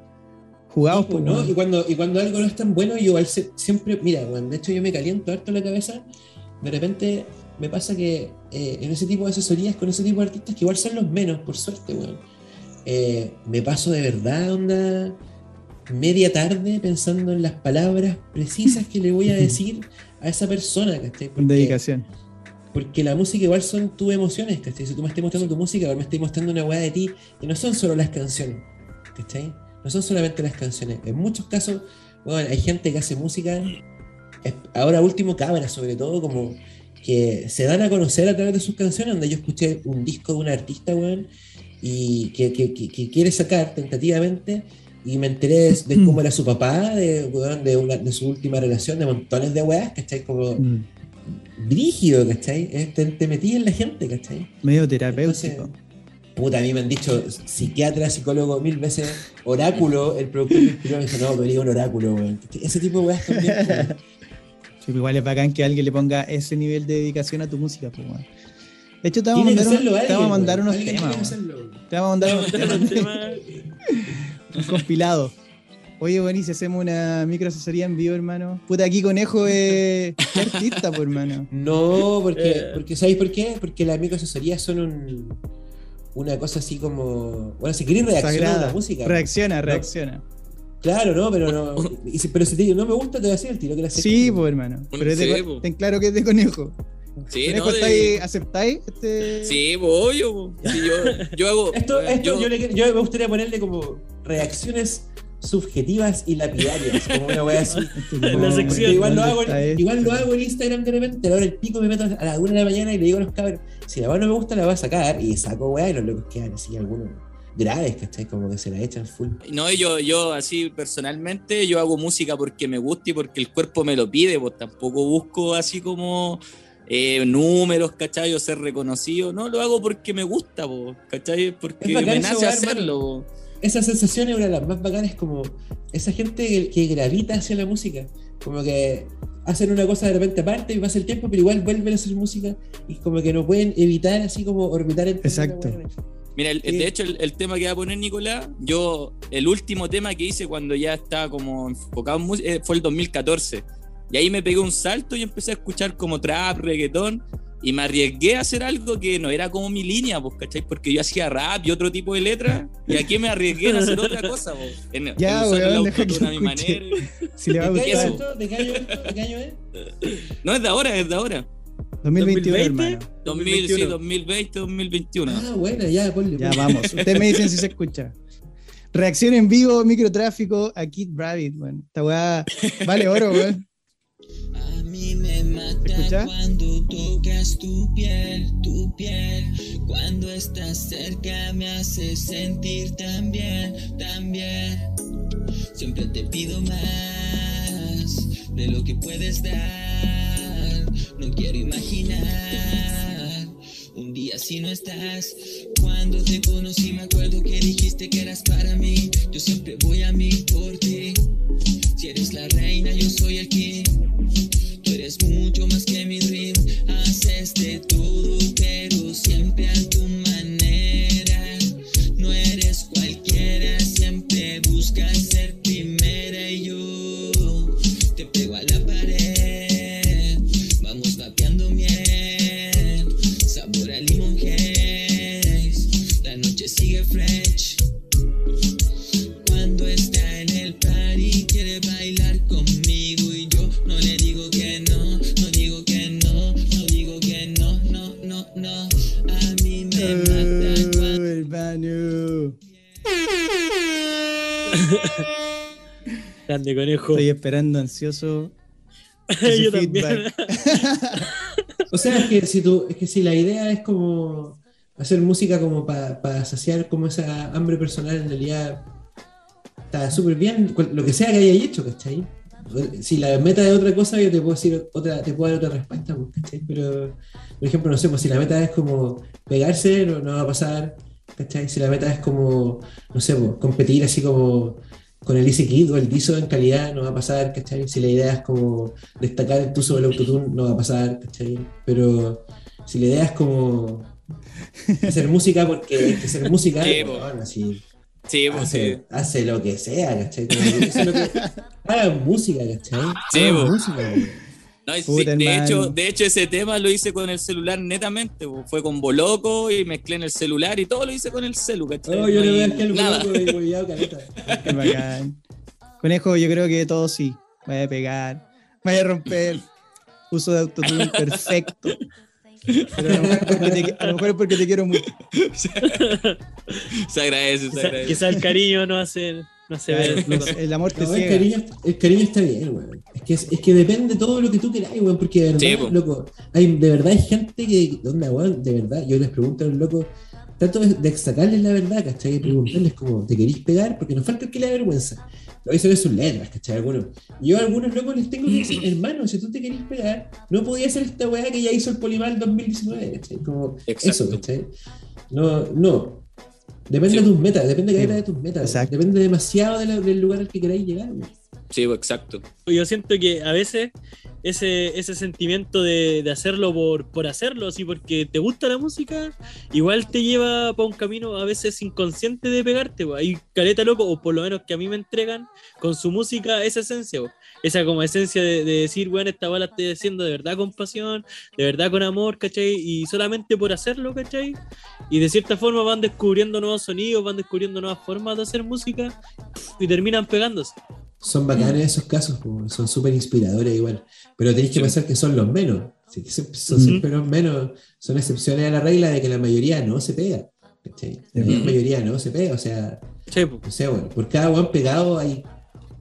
Jugados, Sí, pues, y, cuando, y cuando algo no es tan bueno, yo siempre, mira, weón, de hecho yo me caliento harto la cabeza, de repente me pasa que eh, en ese tipo de asesorías con ese tipo de artistas, que igual son los menos, por suerte, weón, eh, me paso de verdad, onda, media tarde pensando en las palabras precisas que le voy a [LAUGHS] decir a esa persona, ¿cachai? Con Porque- dedicación. porque la música igual son tus emociones, ¿cachai? Si tú me estás mostrando tu música, igual me estás mostrando una weá de ti, que no son solo las canciones, ¿cachai? No son solamente las canciones. En muchos casos, bueno, hay gente que hace música, ahora último cabra sobre todo, como que se dan a conocer a través de sus canciones, donde yo escuché un disco de un artista, weón, y que, que- que- que quiere sacar tentativamente, y me enteré de, de cómo era su papá, de, weón, de, una- de su última relación, de montones de weas, ¿cachai? Como Mm, brígido, ¿cachai? Te, te metí en la gente, ¿cachai? medio terapéutico. Entonces, puta, a mí me han dicho psiquiatra, psicólogo mil veces, oráculo, el productor me inspiró me dijo, no, pero digo un oráculo, weón. Ese tipo de weas también. pues igual es bacán que alguien le ponga ese nivel de dedicación a tu música, pues, weón. De hecho, te vamos mandar, un- te vamos a mandar unos [LAUGHS] temas. Te vamos a mandar unos temas, un compilado. Oye, bueno, y si hacemos una micro asesoría en vivo, hermano. Puta, aquí Conejo es artista, pues, hermano. No, porque, Eh. porque ¿sabéis por qué? Porque las microasesorías son un, una cosa así como. Bueno, si queréis reaccionar a la música. Reacciona, No. reacciona. Claro, no, pero no. y si- pero si te digo, no me gusta, te voy a decir el tiro que la Sí, pues, hermano. Pero es de Sí, co- po. ten claro que es de Conejo. Sí, Conejo, no, de- ¿estáis- ¿aceptáis este? Sí, pues, obvio. po. Sí, yo, yo hago. Esto, esto yo- yo, le yo me gustaría ponerle como reacciones subjetivas y lapidarias, como una wea así. Este [LAUGHS] En la no, sección. Igual lo ¿dónde hago, en, esto? igual lo hago en Instagram de repente, a la hora del pico me meto a las 1 de la mañana y le digo a los cabros, si la weá no me gusta la voy a sacar y saco weá y los locos quedan así algunos graves, ¿cachai? Como que se la echan full. No, yo, yo así personalmente, yo hago música porque me gusta y porque el cuerpo me lo pide, pues tampoco busco así como eh, números, ¿cachai? O ser reconocido, no, lo hago porque me gusta, pues, ¿cachai? Porque me nace hacerlo. po. Esa sensación es una de las más bacanas, como esa gente que, que gravita hacia la música, como que hacen una cosa de repente aparte y pasa el tiempo, pero igual vuelven a hacer música y como que no pueden evitar así como orbitar en Exacto. Mira, el- Sí. de hecho, el, el tema que va a poner Nicolás, yo, el último tema que hice cuando ya estaba como enfocado en música eh, fue el 2014. Y ahí me pegué un salto y empecé a escuchar como trap, reggaetón. Y me arriesgué a hacer algo que no era como mi línea, pues, ¿cachai? Porque yo hacía rap y otro tipo de letra. Y aquí me arriesgué a hacer otra cosa, pues. En, Ya, en usar el weón, deja que autotune a mi lo escuche. manera. [LAUGHS] Si le va a ¿De qué año gustar. es esto? ¿De qué año es? ¿De qué año es? No, es de ahora, es de ahora. 2021, 2020. hermano. 2000, sí, 2020, 2021. Ah, bueno, ya, ponle. Ya vamos. Ustedes me dicen si se escucha. Reacción en vivo, microtráfico a Kid Rabbit, bueno. Esta weá vale oro, weón. A mí me mata cuando tocas tu piel, tu piel. Cuando estás cerca me hace sentir tan bien, tan bien. Siempre te pido más de lo que puedes dar. No quiero imaginar día así no estás. Cuando te conocí me acuerdo que dijiste que eras para mí. Yo siempre voy a mí por ti. Si eres la reina, yo soy el king. Tú eres mucho más que mi dream. Haces de todo, pero siempre a tu manera. No eres cualquiera, siempre buscas ser Cuando está en el party quiere bailar conmigo y yo no le digo que no, no digo que no, no digo que no, no, no, no. A mí me mata cuando hermano. [LAUGHS] Grande conejo. Estoy esperando ansioso. [LAUGHS] Yo también. feedback. [LAUGHS] O sea, es que si tú, es que si la idea es como hacer música como para saciar como esa hambre personal, en realidad está súper bien, lo que sea que hayas hecho, ¿cachai? Si la meta es otra cosa, yo te puedo decir otra, te puedo dar otra respuesta, pues, ¿cachai? Pero, por ejemplo, no sé, pues si la meta es como pegarse, no, va a pasar, ¿cachai? Si la meta es como, no sé, pues, competir así como con el Easy Kid o el Diso en calidad, no va a pasar, ¿cachai? Si la idea es como destacar el tuzo del autotune, no va a pasar, ¿cachai? Pero si la idea es como hacer música porque hay que hacer música, Sí, po. bueno, así, Sí, sí. hace, lo que sea, Hagan música, ¿cachai? Sí, Hagan po. música. No, y sí, Puta, de, hecho, de hecho, ese tema lo hice con el celular netamente. Fue con Boloco y mezclé en el celular y todo lo hice con el celu, ¿cachai? Oh, yo No le voy a hay dar que algo nada. loco y [LAUGHS] caleta. Bacán. Conejo, yo creo que todo sí. Vaya a pegar, vaya a romper. Uso de autotune perfecto. Pero a lo, mejor es porque te, a lo mejor es porque te quiero mucho. Se agradece, se Quizá, agradece. quizá el cariño no hace, no hace ver. El amor te No, el, ciega. cariño, el cariño está bien, weón. Es que, es, es que depende todo lo que tú queráis, weón, porque de verdad, Sí, loco, hay, de verdad hay gente que, onda, weón, de verdad, yo les pregunto a los locos, trato de, de sacarles la verdad, ¿cachai? Y preguntarles como, ¿te queréis pegar? Porque nos falta el que le da vergüenza. Lo dicen en sus letras, ¿cachai? Algunos. Yo a algunos locos les tengo que decir, [CLEARS THROAT] hermano, si tú te querés pegar, no podía hacer esta weá que ya hizo el Polimal 2019, ¿cachai? Como Exacto. eso, ¿cachai? No, no. Depende Sí. de tus metas, depende Sí, de de tus metas. exacto. Depende demasiado de la- del lugar al que queráis llegar. Sí, pues, exacto. Yo siento que a veces ese, ese sentimiento de, de hacerlo por, por hacerlo, así porque te gusta la música, igual te lleva para un camino a veces inconsciente de pegarte. po. Hay caleta loco, o por lo menos que a mí me entregan con su música esa esencia, po. esa como esencia de, de decir, bueno, esta bala estoy haciendo de verdad con pasión, de verdad con amor, ¿cachai? Y solamente por hacerlo, ¿cachai? Y de cierta forma van descubriendo nuevos sonidos, van descubriendo nuevas formas de hacer música y terminan pegándose. Son bacanes esos casos, son súper inspiradores igual. Pero tenéis que pensar que son los menos. Son siempre los menos. Son excepciones a la regla de que la mayoría no se pega. La mayoría no se pega. O sea, no sé, bueno, por cada buen pegado hay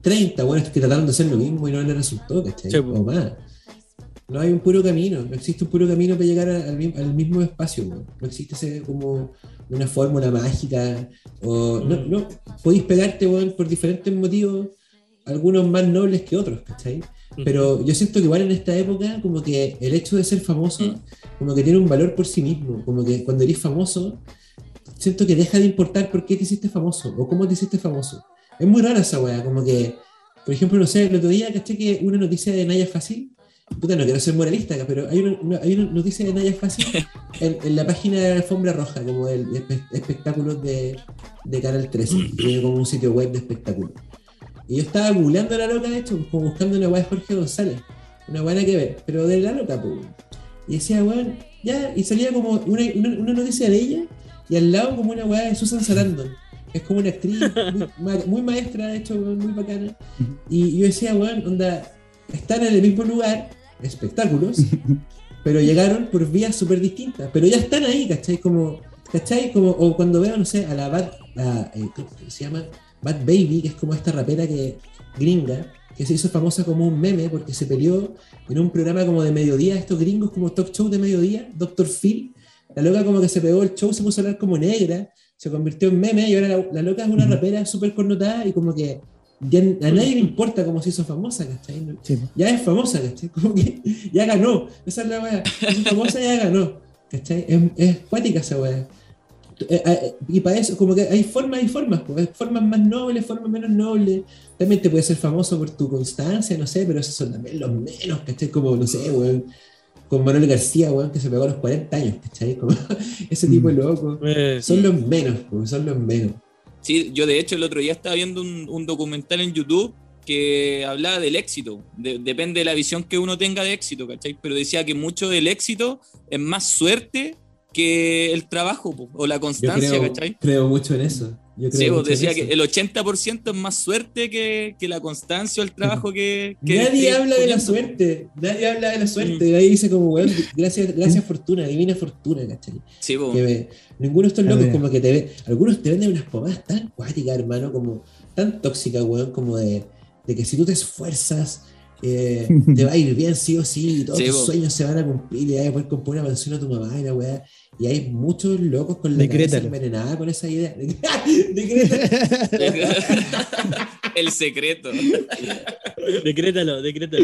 30 buenos que trataron de hacer lo mismo y no les resultó, ¿cachai? O más. No hay un puro camino, no existe un puro camino para llegar a- al, mi- al mismo espacio, weón. no existe ese como una fórmula mágica, o no, Mm. no, podéis pegarte weón, por diferentes motivos, algunos más nobles que otros, ¿cachai? Pero yo siento que igual en esta época, como que el hecho de ser famoso, Mm. como que tiene un valor por sí mismo, como que cuando eres famoso, siento que deja de importar por qué te hiciste famoso o cómo te hiciste famoso. Es muy rara esa weá, como que, por ejemplo, no sé, el otro día caché que una noticia de Naya Fácil, puta, no quiero ser moralista, pero hay una, una- hay una noticia de Naya Fácil [LAUGHS] en, en la página de la Alfombra Roja, como el espe- espectáculos de, de Canal 13, que tiene como un sitio web de espectáculos. Y yo estaba googleando a la loca, de hecho, como buscando una weá de Jorge González, una buena que ver, pero de la loca, pues. Y decía, weón, ya, y salía como una, una, una noticia de ella, y al lado como una weá de Susan Sarandon. Es como una actriz [LAUGHS] muy, ma- muy maestra, de hecho, weón, muy bacana. Y yo decía, weón, onda, están en el mismo lugar, espectáculos, [LAUGHS] pero llegaron por vías súper distintas. Pero ya están ahí, ¿cachai? Como, ¿cachai? Como, o cuando veo, no sé, a la Bad, a, eh, ¿cómo se llama? Bad Baby, que es como esta rapera que gringa, que se hizo famosa como un meme porque se peleó en un programa como de mediodía, estos gringos como talk show de mediodía, Dr. Phil. La loca como que se pegó el show, se puso a hablar como negra, se convirtió en meme y ahora la, la loca es una rapera súper connotada y como que ya a nadie le importa cómo se hizo famosa, ¿cachai? Sí, ya es famosa, ¿cachai? [LAUGHS] Como que ya ganó. Esa es la weá. Es famosa, ya ganó. ¿cachai? Es, es cuática esa weá. Eh, eh, Y para eso, como que hay formas y formas, pues, hay formas más nobles, formas menos nobles. También te puedes ser famoso por tu constancia, no sé, pero esos son también los menos, ¿cachai? Como, no sé, weón. Con Manuel García, weón, que se pegó a los 40 años, ¿cachai? Como [LAUGHS] ese tipo de loco. Eh, Son los menos, pues, son los menos. Sí, yo de hecho el otro día estaba viendo un, un documental en YouTube que hablaba del éxito. De- depende de la visión que uno tenga de éxito, ¿cachai? Pero decía que mucho del éxito es más suerte que el trabajo po, o la Yo constancia, creo, ¿cachai? creo mucho en eso. Yo creo Sí, vos decía que el 80% es más suerte que, que la constancia o el trabajo que... que Nadie habla de la suerte, nadie habla de la Mm. suerte. Nadie dice como, weón, gracias, [LAUGHS] gracias fortuna, divina fortuna, ¿cachai? Sí, ninguno de estos locos como que te ve, algunos te venden unas pomadas tan cuáticas, hermano, como tan tóxicas, weón, como de, de que si tú te esfuerzas, eh, [LAUGHS] te va a ir bien sí o sí, y todos Sí, tus sueños se van a cumplir y vas a poder comprar una mansión a tu mamá y la weá. Y hay muchos locos con la cabeza Decrétalo. envenenada con esa idea. [LAUGHS] Decrétalo. el secreto. Decrétalo, decrétalo.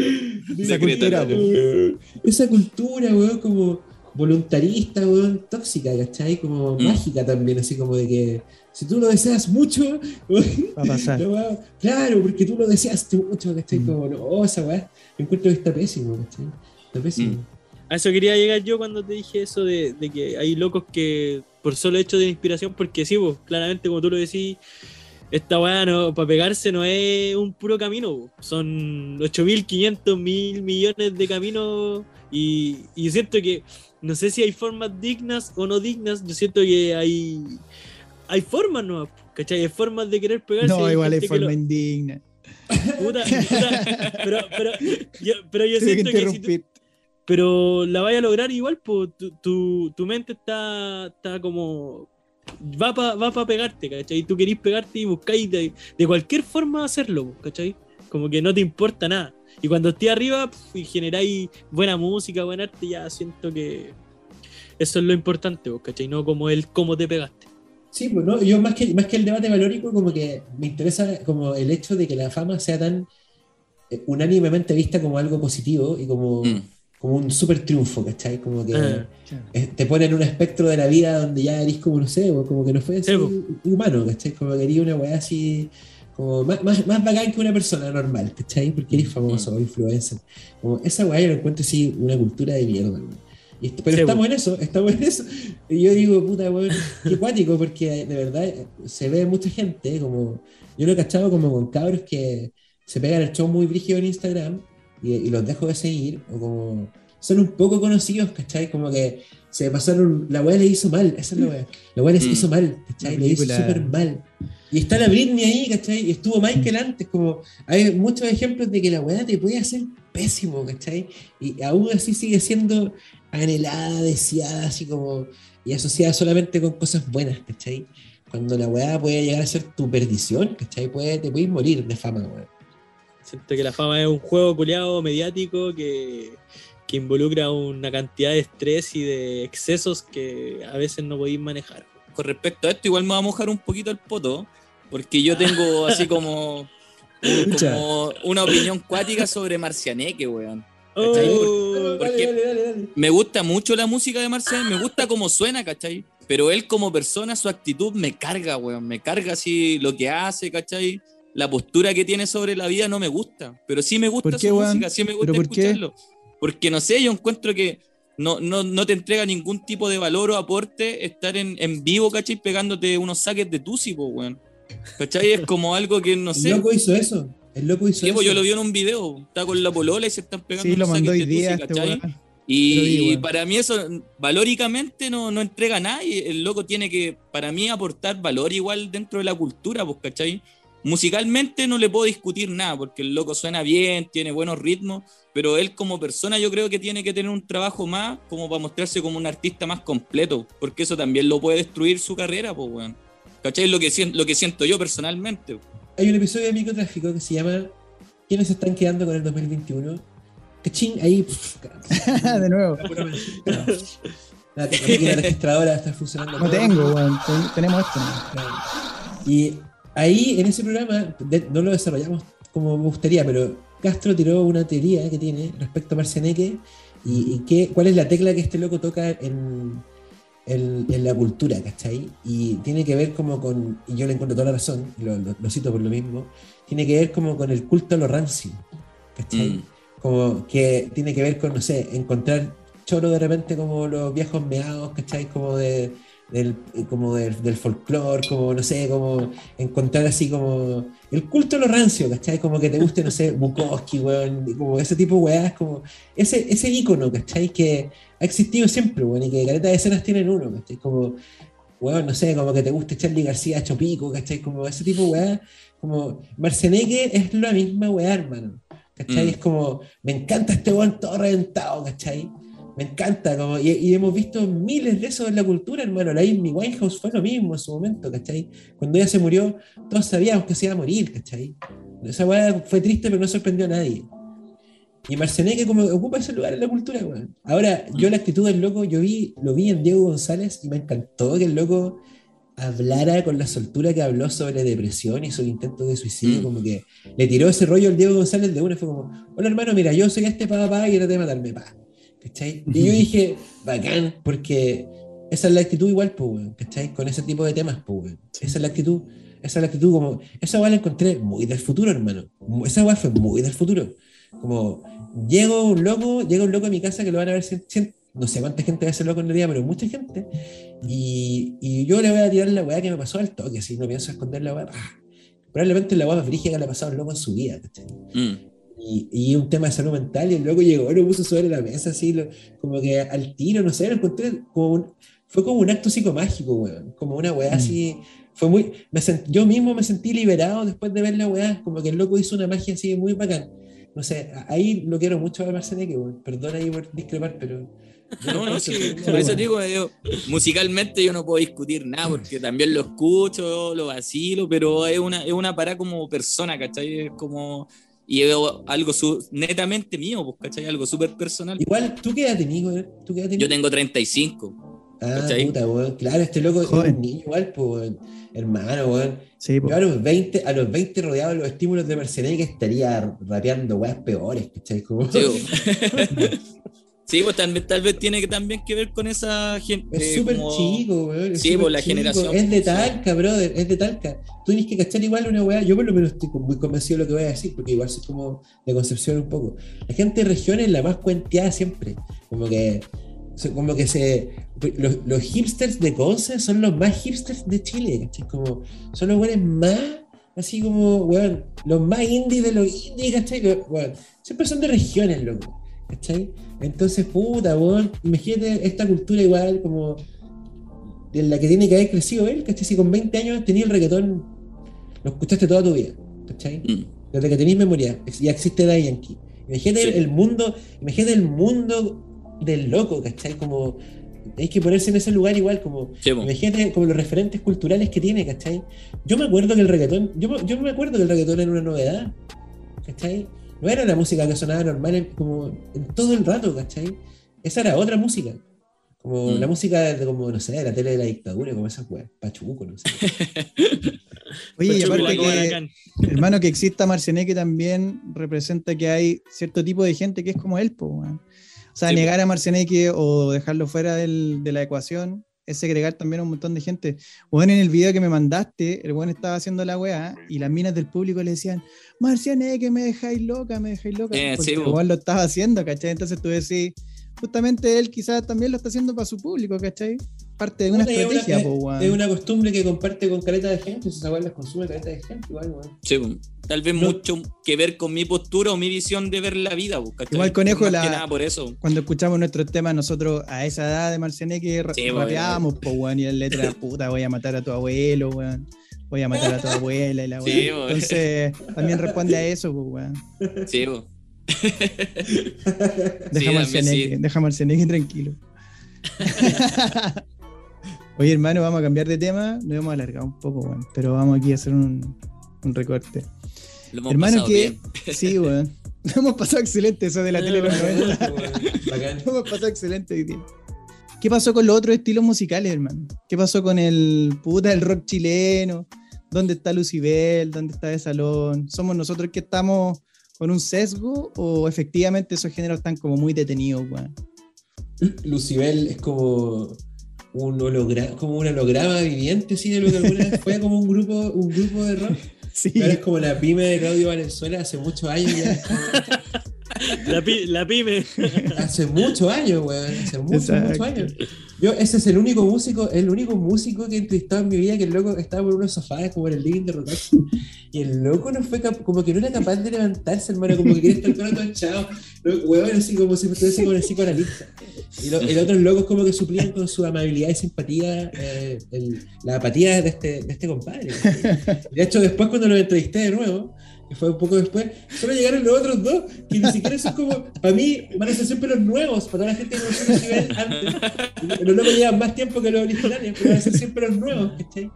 Esa Decrétalo. cultura, esa cultura, weón, como voluntarista, weón, tóxica, ¿cachai? Como Mm. mágica también, así como de que si tú lo deseas mucho, weón, Va a pasar. claro, porque tú lo deseaste mucho, ¿cachai? Mm. Como, no, esa weá, encuentro que está pésimo, ¿cachai? Está pésimo. Mm. A eso quería llegar yo cuando te dije eso de, de que hay locos que por solo hecho de inspiración, porque sí, vos, claramente como tú lo decís, esta weá no, para pegarse no es un puro camino, vos. son 8.500 mil millones de caminos y, y yo siento que no sé si hay formas dignas o no dignas, yo siento que hay, hay formas no ¿cachai? Hay formas de querer pegarse. No, hay igual lo- forma indigna. puta, puta, pero, pero, yo, pero yo que siento que si tú-. Pero la vaya a lograr igual, pues tu, tu, tu mente está, está como. Va para va pa pegarte, ¿cachai? Tú querís pegarte y buscáis de, de cualquier forma hacerlo, ¿cachai? Como que no te importa nada. Y cuando estés arriba pf, y generáis buena música, buen arte, ya siento que eso es lo importante, ¿cachai? No como el cómo te pegaste. Sí, pues no, yo más que, más que el debate valórico, como que me interesa como el hecho de que la fama sea tan eh, unánimemente vista como algo positivo y como, Mm. Como un súper triunfo, ¿cachai? Como que Ah. eh, te pone en un espectro de la vida donde ya eres como, no sé, como que no fue Sí, humano, ¿cachai? Como que eres una weá así, como más, más, más bacán que una persona normal, ¿cachai? Porque eres famoso o influencer. Como esa weá yo lo encuentro así una cultura de mierda. Y pero Sí, estamos en eso, estamos en eso. Y yo digo, puta, weón, qué [LAUGHS] cuático, porque de verdad eh, se ve mucha gente, como yo lo he cachado como con cabros que se pegan el show muy brígido en Instagram y, y los dejo de seguir, o como son un poco conocidos, ¿cachai? Como que se pasaron, la weá le hizo mal, esa es la weá. La weá les Mm. hizo mal, ¿cachai? Le hizo súper mal. Y está la Britney ahí, ¿cachai? Y estuvo Michael antes, como hay muchos ejemplos de que la weá te puede hacer pésimo, ¿cachai? Y aún así sigue siendo anhelada, deseada, así como, y asociada solamente con cosas buenas, ¿cachai? Cuando la weá puede llegar a ser tu perdición, ¿cachai? Puede, te puedes morir de fama, weá. Siento que la fama es un juego culiado mediático que, que involucra una cantidad de estrés y de excesos que a veces no podéis manejar. Con respecto a esto, igual me va a mojar un poquito el poto, porque yo tengo así [LAUGHS] como, como una opinión cuática sobre Marcianeque, weón. Oh, Porque- dale, dale, dale. Me gusta mucho la música de Marcianeque, me gusta cómo suena, ¿cachai? Pero él como persona, su actitud me carga, weón. Me carga así lo que hace, ¿cachai? La postura que tiene sobre la vida no me gusta. Pero sí me gusta ¿Por qué, su weón? música, sí me gusta ¿Pero por qué? escucharlo. Porque no sé, yo encuentro que no, no, no te entrega ningún tipo de valor o aporte estar en, en vivo, ¿cachai? Pegándote unos saques de túsico, weón. ¿Cachai? Es como algo que no [LAUGHS] El sé. loco hizo eso. El loco hizo Sí, eso. yo lo vi en un video, está con la polola y se están pegando Sí, lo unos mandó saques hoy de tusi, este ¿cachai? weón. Y, Lo vi, weón. para mí eso valóricamente no, no entrega nada y el loco tiene que, para mí, aportar valor igual dentro de la cultura, pues, ¿cachai? Musicalmente no le puedo discutir nada porque el loco suena bien, tiene buenos ritmos, pero él como persona yo creo que tiene que tener un trabajo más como para mostrarse como un artista más completo, porque eso también lo puede destruir su carrera, pues, weón. ¿Cachai? Lo que, lo que siento yo personalmente. Hay un episodio de microtráfico que se llama ¿Quiénes se están quedando con el 2021? Cachín, ahí. pff, de nuevo. La, la registradora está funcionando. No todo. tengo, weón. Ten- tenemos esto. ¿no? Y ahí, en ese programa, de- no lo desarrollamos como me gustaría, pero Castro tiró una teoría que tiene respecto a Marcianeque ¿Y, y qué, cuál es la tecla que este loco toca en, en, en la cultura, ¿cachai? Y tiene que ver como con, y yo le encuentro toda la razón, lo, lo- lo cito por lo mismo, tiene que ver como con el culto a lo rancio, ¿cachai? Mm. Como que tiene que ver con, no sé, encontrar choro de repente como los viejos meados, ¿cachai? Como de del, como del, del folclore, como no sé, como encontrar así como el culto a lo rancio, ¿cachai? Como que te guste, no sé, [LAUGHS] Bukowski, weón, como ese tipo de weas, como ese, ese ícono, ¿cachai? Que ha existido siempre, weón, y que caleta de escenas tienen uno, ¿cachai? Como, weón, no sé, como que te guste Charlie García Chopico, ¿cachai? Como ese tipo de weas, como Marceneque es la misma wea, hermano, ¿cachai? Mm. Es como, me encanta este weón todo reventado, ¿cachai? Me encanta, como, y, y hemos visto miles de eso en la cultura, hermano. La Amy Winehouse fue lo mismo en su momento, ¿cachai? Cuando ella se murió, todos sabíamos que se iba a morir, ¿cachai? Esa weá fue triste, pero no sorprendió a nadie. Y Marceneque como ocupa ese lugar en la cultura, weón. Ahora, yo la actitud del loco, yo vi, lo vi en Diego González y me encantó que el loco hablara con la soltura que habló sobre depresión y sobre intentos de suicidio, Mm. como que le tiró ese rollo al Diego González de una, fue como, hola hermano, mira, yo soy este pa, pa, y trate de matarme, pa. ¿Cachai? Y yo dije, bacán, porque esa es la actitud igual, pues, weón, ¿cachai? Con ese tipo de temas, pues, weón. Esa es la actitud, esa es la actitud como, esa weá la encontré muy del futuro, hermano. Esa weá fue muy del futuro. Como, llego un loco, llega un loco a mi casa que lo van a ver, cien- cien- no sé cuánta gente va a ser loco en realidad, pero mucha gente. Y, y yo le voy a tirar la weá que me pasó al toque, así, no pienso esconder la weá. ¡pah! Probablemente la weá más brígida que le ha pasado al loco en su vida, ¿cachai? Mm. Y, y un tema de salud mental y el loco llegó, lo puso sobre la mesa así, lo- como que al tiro, no sé, lo encontré como un- fue como un acto psicomágico, weón, como una weá Mm. así, fue muy, me sent- yo mismo me sentí liberado después de ver la weá, como que el loco hizo una magia así muy bacán, no sé, a- ahí lo quiero mucho a Marceneque, weón, perdón ahí por discrepar, pero... No, no, sí, que- por eso digo, yo, musicalmente yo no puedo discutir nada, porque también lo escucho, lo vacilo, pero es una, es una parada como persona, ¿cachai? Es como, y es algo su- netamente mío, pues, ¿cachai? Algo súper personal. Igual, ¿tú qué edad tenés, weón? ¿Tú qué edad tenés? Yo tengo 35. Ah, ¿cachai? puta, weón, claro, este loco es Joven. un niño igual, pues, hermano, weón. Sí. Yo a los 20, a los 20 rodeado de los estímulos de Mercedes estaría rapeando weas peores, ¿cachai? Como- Sí, [LAUGHS] pues. Sí, pues tal vez, tal vez tiene que también que ver con esa gente. es súper como- chico, weón. Sí, súper pues, la chico, generación, Es de. Talca, brother, es de Talca. Tú tienes que cachar igual una wea. Yo por lo menos estoy muy convencido de lo que voy a decir, porque igual soy como de Concepción un poco. La gente de región es la más cuenteada siempre. Como que, como que se. Los, los hipsters de Conce son los más hipsters de Chile, ¿cachai? Como, son los weones más. Así como, weón, los más indie de los indie, ¿cachai? Weón, siempre son de regiones, loco, ¿cachai? Entonces, puta, weón, imagínate esta cultura igual como en la que tiene que haber crecido él, ¿cachai? Si con 20 años tenía el reggaetón, lo escuchaste toda tu vida, ¿cachai? Mm. Desde que tenéis memoria, ya existe Daddy Yankee. Imagínate Sí. el, mundo, imagínate el mundo del loco, ¿cachai? Como hay que ponerse en ese lugar igual, como Sí, imagínate como los referentes culturales que tiene, ¿cachai? Yo me acuerdo que el reggaetón, yo, yo me acuerdo que el reggaetón era una novedad, ¿cachai? No era la música que sonaba normal en, como en todo el rato, ¿cachai? Esa era otra música. Como Mm. la música de, como, no sé, de la tele de la dictadura, como esas weas, pachuco, no sé. [LAUGHS] Oye, y aparte que, hermano, que exista Marceneque también representa que hay cierto tipo de gente que es como él, po, weón. O sea, Sí, negar a Marceneque o dejarlo fuera del- de la ecuación es segregar también a un montón de gente. Bueno, en el video que me mandaste, el bueno estaba haciendo la weá y las minas del público le decían, Marceneque, me dejáis loca, me dejáis loca. Eh, porque sí, el lo estaba haciendo, ¿cachai? Entonces tú decís, justamente él quizás también lo está haciendo para su público, ¿cachai? Parte de una estrategia, es- po, weón. Es una costumbre que comparte con caleta de gente, esa weá las consume caleta de gente, igual, weón. Sí, pues. Tal vez No. mucho que ver con mi postura o mi visión de ver la vida. Igual, conejo, la- que nada por eso. cuando escuchamos nuestros temas, nosotros a esa edad de Marcianeque ra- Sí, rapeábamos, po, weón, y la letra, [LAUGHS] puta, voy a matar a tu abuelo, weón. Voy a matar a tu abuela y la Sí, weón. weón. Entonces, también responde a eso, pues, weón. Sí, pues. Deja Sí, sí. tranquilo. [LAUGHS] Oye, hermano, vamos a cambiar de tema. Nos hemos alargado un poco, weón. Pero vamos aquí a hacer un, un recorte. Lo hemos hermano, pasado que. bien. Sí, weón. [LAUGHS] Lo hemos pasado excelente eso de la tele los 90. Bacán. Lo hemos pasado excelente día. ¿Qué pasó con los otros estilos musicales, hermano? ¿Qué pasó con el puta, el rock chileno? ¿Dónde está Lucibel? ¿Dónde está De Salón? Somos nosotros que estamos con un sesgo o efectivamente esos géneros están como muy detenidos, weón? Lucibel es como un holograma, como un holograma viviente, sí, de lo que alguna vez fue como un grupo, un grupo de rock. [LAUGHS] Sí, Ahora es como la pyme de Claudio Valenzuela hace muchos años ya. La, pi- la pyme. Hace muchos años, weón. Hace muchos, muchos años. Yo, ese es el único músico, el único músico que he entrevistado en mi vida que el loco estaba por unos sofás como en el living de Rotax. Y el loco no fue como que no era capaz de levantarse, hermano, como que quería estar con todo echado. Lo- Weón, así como si estuviese con el psicoanalista. Y lo- y los otros locos como que suplían con su amabilidad y simpatía eh, el- la apatía de este, de este compadre. De hecho, después cuando lo entrevisté de nuevo, fue un poco después, solo llegaron los otros dos, que ni siquiera son como, para mí van a ser siempre los nuevos, para toda la gente que conoció los nivel antes. Los locos llevan más tiempo que los originales, pero van a ser siempre los nuevos, ¿cachai?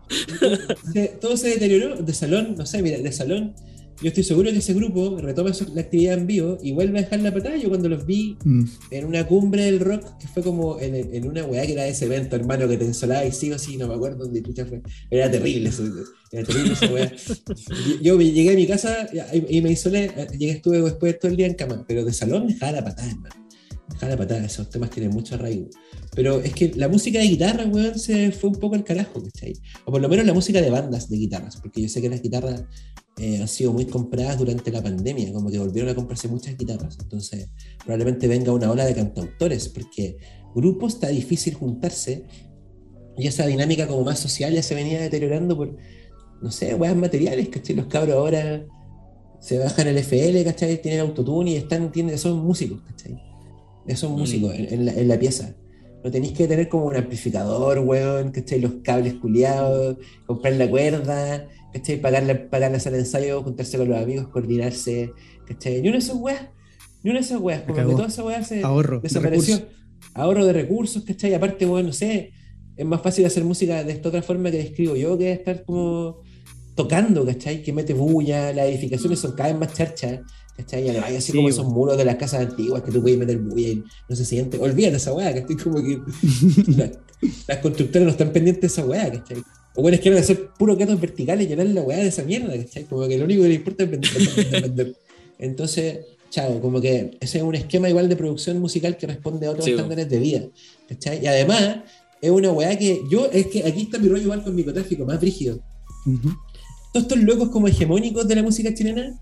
Se- todo se deterioró de salón, no sé, mira, de salón. Yo estoy seguro que ese grupo retoma la actividad en vivo y vuelve a dejar la patada. Yo cuando los vi Mm. en una cumbre del rock, que fue como en, en una weá que era ese evento, hermano, que te ensolaba y sí o sí, no me acuerdo dónde fue. Era terrible eso, era terrible esa weá. Yo, yo llegué a mi casa y, y me insolé, llegué, estuve después todo el día en cama, pero de salón dejaba la patada, hermano. Dejaba la patada, esos temas tienen mucho arraigo. Pero es que la música de guitarra, weón, se fue un poco al carajo, ¿cachai? O por lo menos la música de bandas de guitarras, porque yo sé que las guitarras eh, han sido muy compradas durante la pandemia, como que volvieron a comprarse muchas guitarras. Entonces, probablemente venga una ola de cantautores, porque grupos está difícil juntarse y esa dinámica como más social ya se venía deteriorando por, no sé, weas materiales, ¿cachai? Los cabros ahora se bajan el FL, ¿cachai? Tienen autotune y están, tienen, son músicos, ¿cachai? Ya son Mm. músicos en, en la, en la pieza. No tenéis que tener como un amplificador, weón, ¿cachai? Los cables culiados, comprar la cuerda, ¿cachai? Pagar la, pagar la sala de ensayo, juntarse con los amigos, coordinarse, ¿cachai? Ni una de esas weas, ni una de esas weas, como que toda esa wea se Ahorro. de desapareció. recursos. Ahorro de recursos, ¿cachai? Aparte, bueno, no sé, es más fácil hacer música de esta otra forma que describo yo que estar como tocando, ¿cachai? Que mete bulla, las edificaciones son cada vez más charchas, ¿cachai? Hay así Sí, como esos muros de las casas antiguas que tú puedes meter bulla y no se siente. Olvídate esa weá, ¿cachai? Como que [LAUGHS] la- las constructoras no están pendientes de esa weá, ¿cachai? O bueno, es quieren hacer puro gatos verticales y llenar la weá de esa mierda, ¿cachai? Como que lo único que les importa es vender. vender, vender. Entonces, chao, como que ese es un esquema igual de producción musical que responde a otros Sí, estándares de vida, ¿cachai? Y además, es una weá que yo, es que aquí está mi rollo igual con microtráfico, más brígido Ujú. todos estos locos como hegemónicos de la música chilena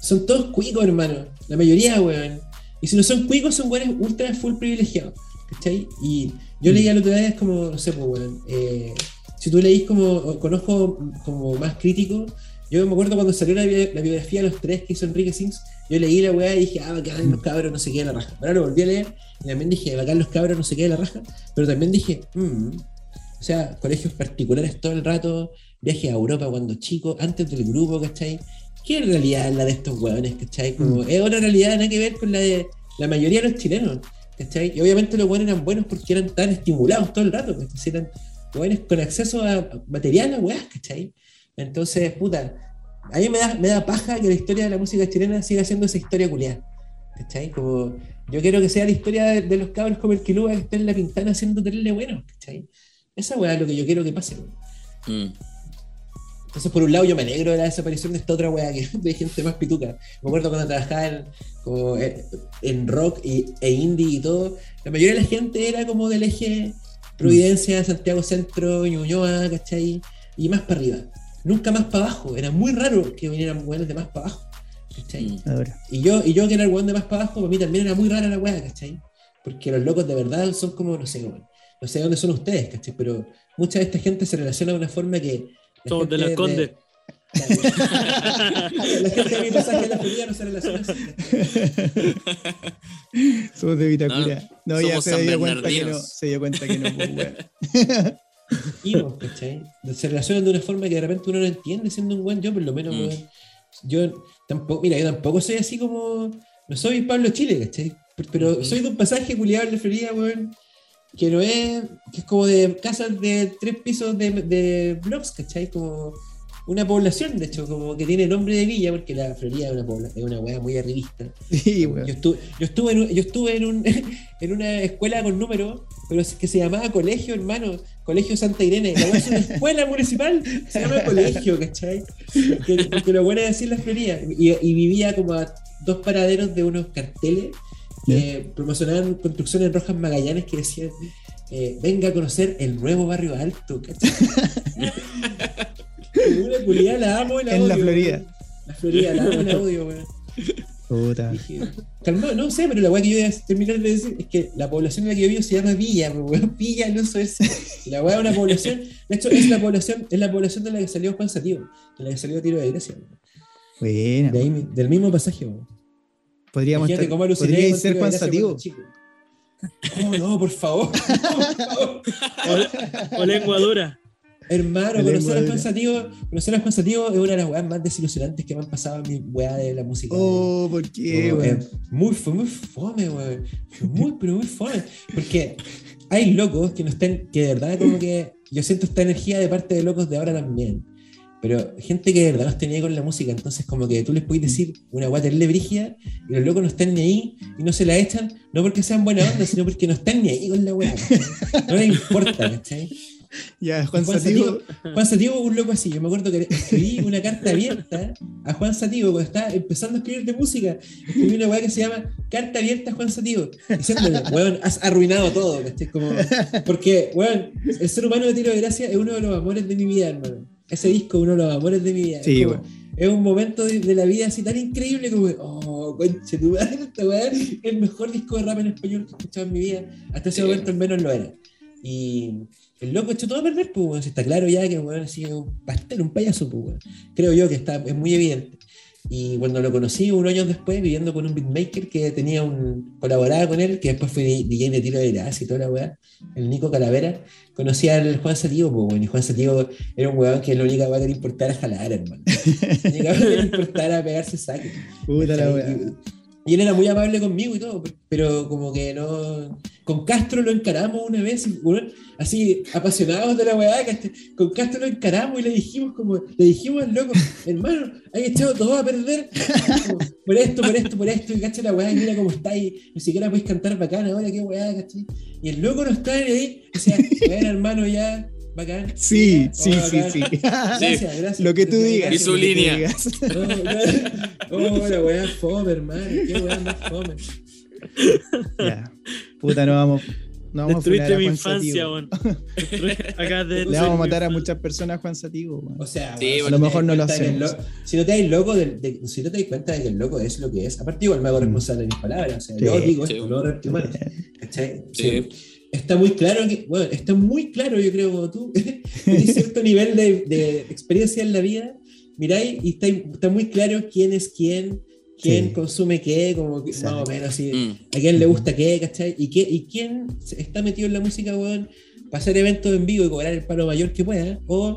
son todos cuicos, hermano. La mayoría, weón. Y si no son cuicos, son weones ultra full privilegiados. ¿Cachai? Y yo leía el otro día, es como, no sé, pues, weón. eh, si tú leís como, conozco como más crítico, yo me acuerdo cuando salió la, bi- la biografía de los tres que hizo Enrique Sings, yo leí la weá y dije, ah, bacán los cabros, no sé qué de la raja. Ahora lo volví a leer y también dije, bacán los cabros, no sé qué de la raja. Pero también dije, mm, o sea, colegios particulares todo el rato, viaje a Europa cuando chico, antes del grupo, ¿cachai? ¿Qué realidad es la de estos hueones, ¿cachai? Como, Es otra realidad, nada que ver con la de la mayoría de los chilenos, ¿cachai? Y obviamente los hueones eran buenos porque eran tan estimulados todo el rato, ¿cachai? Eran hueones con acceso a material a hueás, ¿cachai? Entonces, puta, a mí me da, me da paja que la historia de la música chilena siga siendo esa historia culiada, ¿cachai? Como, yo quiero que sea la historia de, de los cabros como el Kilua que está en la pintana haciendo terrible bueno, ¿cachai? Esa weá es lo que yo quiero que pase. Mm. Entonces, por un lado, yo me alegro de la desaparición de esta otra weá que [LAUGHS] de gente más pituca. Me acuerdo cuando trabajaba en, como en, en rock y, e indie y todo, la mayoría de la gente era como del eje Providencia, Santiago Centro, Ñuñoa, ¿cachai? Y más para arriba. Nunca más para abajo. Era muy raro que vinieran weones de más para abajo. ¿cachai? Mm. Ahora. Y yo, y yo que era el weón de más para abajo, para mí también era muy rara la weá, ¿cachai? Porque los locos de verdad son como, no sé. No sé dónde son ustedes, ¿cachai? Pero mucha de esta gente se relaciona de una forma que. Somos de las Condes. la gente de mi pasaje de la Florida no se relaciona así. Somos de Vitacura. No, No, ya se dio cuenta que no. Se dio cuenta que no, pues, weón. [LAUGHS] Y, ¿cachai? Se relacionan de una forma que de repente uno no entiende siendo un buen yo, por lo menos, Mm. weón. Yo tampoco, mira, yo tampoco soy así como. No soy Pablo Chile, ¿cachai? Pero Ujú. soy de un pasaje culiado en la Florida, weón. Que no es. que es como de casas de tres pisos de, de blocks, ¿cachai? Como una población, de hecho, como que tiene nombre de villa, porque la Florida es una, pobla- es una weá muy arribista. [LAUGHS] Sí, Yo estuve, yo estuve, en, un- yo estuve en, un, [LAUGHS] en una escuela con números, pero que se llamaba colegio, hermano. Colegio Santa Irene. La es una escuela municipal. Se llama colegio, ¿cachai? Porque, porque lo bueno es decir la Florida. Y, y vivía como a dos paraderos de unos carteles que promocionaban construcciones en Rojas Magallanes que decían eh, venga a conocer el nuevo barrio alto, [LAUGHS] culiada la amo y la En la odio, Florida. weón. La Florida, la amo y la odio, weón. Puta. Calmado, no sé, pero la weá que yo voy a terminar de decir es que la población en la que yo vivo se llama Villa, weón. Villa el uso es. La weá es una población. De hecho, es la población, es la población de la que salió Juan Sativo, de la que salió Tiro de weón. Buena. De ahí del mismo pasaje, weón. Podríamos estar, podríais con ser Tiro de Juan Gracia Sativo. cuando chico. Oh, no, por favor. [LAUGHS] No, por favor. O lengua dura. Hermano, conocer a Juan Sativo, conocer a Juan Sativo es una de las weas más desilusionantes que me han pasado en mi weá de la música. Oh, ¿por qué, Oh, weón? eh, muy, fue muy fome, weón. Fue Muy, pero muy fome. Porque hay locos que no están, que de verdad como que yo siento esta energía de parte de locos de ahora también. Pero gente que de verdad no está ni ahí con la música, entonces como que tú les puedes decir una guata terrible brígida y los locos no están ni ahí y no se la echan, no porque sean buena onda, sino porque no están ni ahí con la weá. No les importa, ¿cachai? Ya, Juan, Juan Sativo. Juan Sativo es un loco así. Yo me acuerdo que escribí una carta abierta a Juan Sativo cuando estaba empezando a escribir de música. Escribí una weá que se llama Carta abierta a Juan Sativo. Diciéndole, weón, has arruinado todo. Como, porque, weón, el ser humano de tiro de gracia es uno de los amores de mi vida, hermano. Ese disco uno de los amores de mi vida. Sí, es, como- es un momento de, de la vida así tan increíble como, oh, conche tu madre, [LAUGHS] el mejor disco de rap en español que he escuchado en mi vida. Hasta ese Sí. momento al menos lo era. Y el loco echó todo a perder, pues. Si está claro ya que el weón ha sido un pastel, un payaso, pues, weón. Creo yo que está, es muy evidente. Y cuando lo conocí unos años después, viviendo con un beatmaker que tenía un. colaboraba con él, que después fue DJ de tiro de gracia y toda la weá, el Nico Calavera, conocí al Juan Sativo, pues, weón. Y Juan Sativo era un weón que la única weá que le importara era jalar, hermano. La única weá que le [LAUGHS] era pegarse saque. Puta la weá. Y él era muy amable conmigo y todo, pero como que no. Con Castro lo encaramos una vez, así apasionados de la weá, con Castro lo encaramos y le dijimos como, le dijimos al loco, hermano, hay echado todo a perder por esto, por esto, por esto, y cacha la weá, mira cómo está y ni siquiera podéis cantar bacán ahora, qué weá, ¿cachai? Y el loco no está ahí, o sea, bueno, hermano, ya, bacán. Sí, ya, sí, oh, sí, bacán. sí. Gracias, gracias. Lo que tú digas. Y su lo que tú línea. digas. Oh, oh, la weá fome, hermano. Qué weá más fome. Ya. Puta, no vamos. No vamos Destruiste a mi infancia, weón. Acá de [LAUGHS] Le vamos a matar a muchas personas Juan Sativo, weón. O sea, Sí, si a lo mejor no lo hacemos. lo- Si no te das loco, de, de- si no te das cuenta de que el loco es lo que es, aparte igual me hago responsable de mis palabras. O sea, Sí. yo digo Sí. esto, repito mal. ¿Cachai? Sí. Está muy claro que, bueno, está muy claro, yo creo, como tú, [LAUGHS] tienes cierto nivel de, de experiencia en la vida, miráis y está, está muy claro quién es quién, quién Sí. consume qué, como que, más o menos así. Mm. a quién le gusta qué, ¿cachai? Y, qué, y quién está metido en la música, weón, para hacer eventos en vivo y cobrar el palo mayor que pueda, o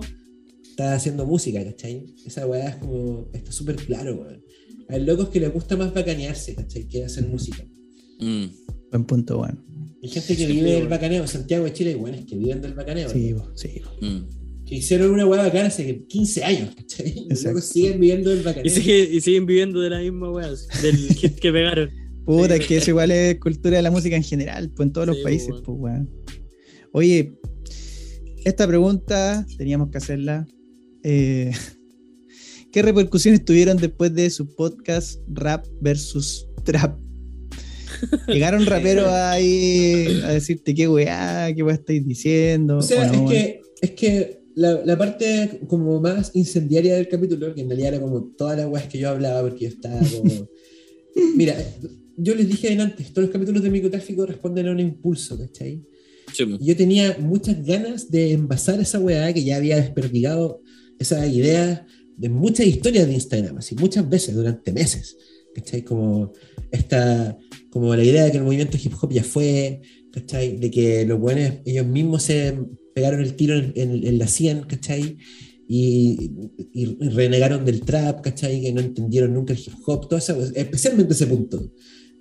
está haciendo música, ¿cachai? Esa weá es como, está súper claro, weón. Hay locos que les gusta más bacanearse, ¿cachai? Que hacer música. Mm. Buen punto, bueno. Hay gente que Sí, vive del bacaneo, Santiago de Chile, hay weones que viven del bacaneo. Sí, ¿no? sí. Mm. Que hicieron una weá bacana hace 15 años, ¿cachai? Y luego siguen viviendo del Y, bacaneo. sigue- y siguen viviendo de la misma weá, del hit que pegaron. [LAUGHS] Puta, es que eso igual es cultura de la música en general, pues en todos los países, weón. pues, weón. Oye, esta pregunta teníamos que hacerla. Eh, [LAUGHS] ¿Qué repercusiones tuvieron después de su podcast Rap versus Trap? Llegaron raperos ahí a decirte qué weá, qué weá estáis diciendo. O sea, o no, es, que, es que la, la parte como más incendiaria del capítulo, que en realidad era como todas las weas que yo hablaba, porque yo estaba como. [LAUGHS] Mira, yo les dije antes, todos los capítulos de microtráfico responden a un impulso, ¿cachai? Sí, po. Y yo tenía muchas ganas de envasar esa weá que ya había desperdigado esa idea de muchas historias de Instagram, así muchas veces durante meses. ¿Cachai? Como esta, como la idea de que el movimiento hip hop ya fue, ¿cachai? De que los buenos ellos mismos se pegaron el tiro en, en- en la 100, ¿cachai? Y, y- renegaron del trap, ¿cachai? Que no entendieron nunca el hip hop, todo eso, especialmente ese punto,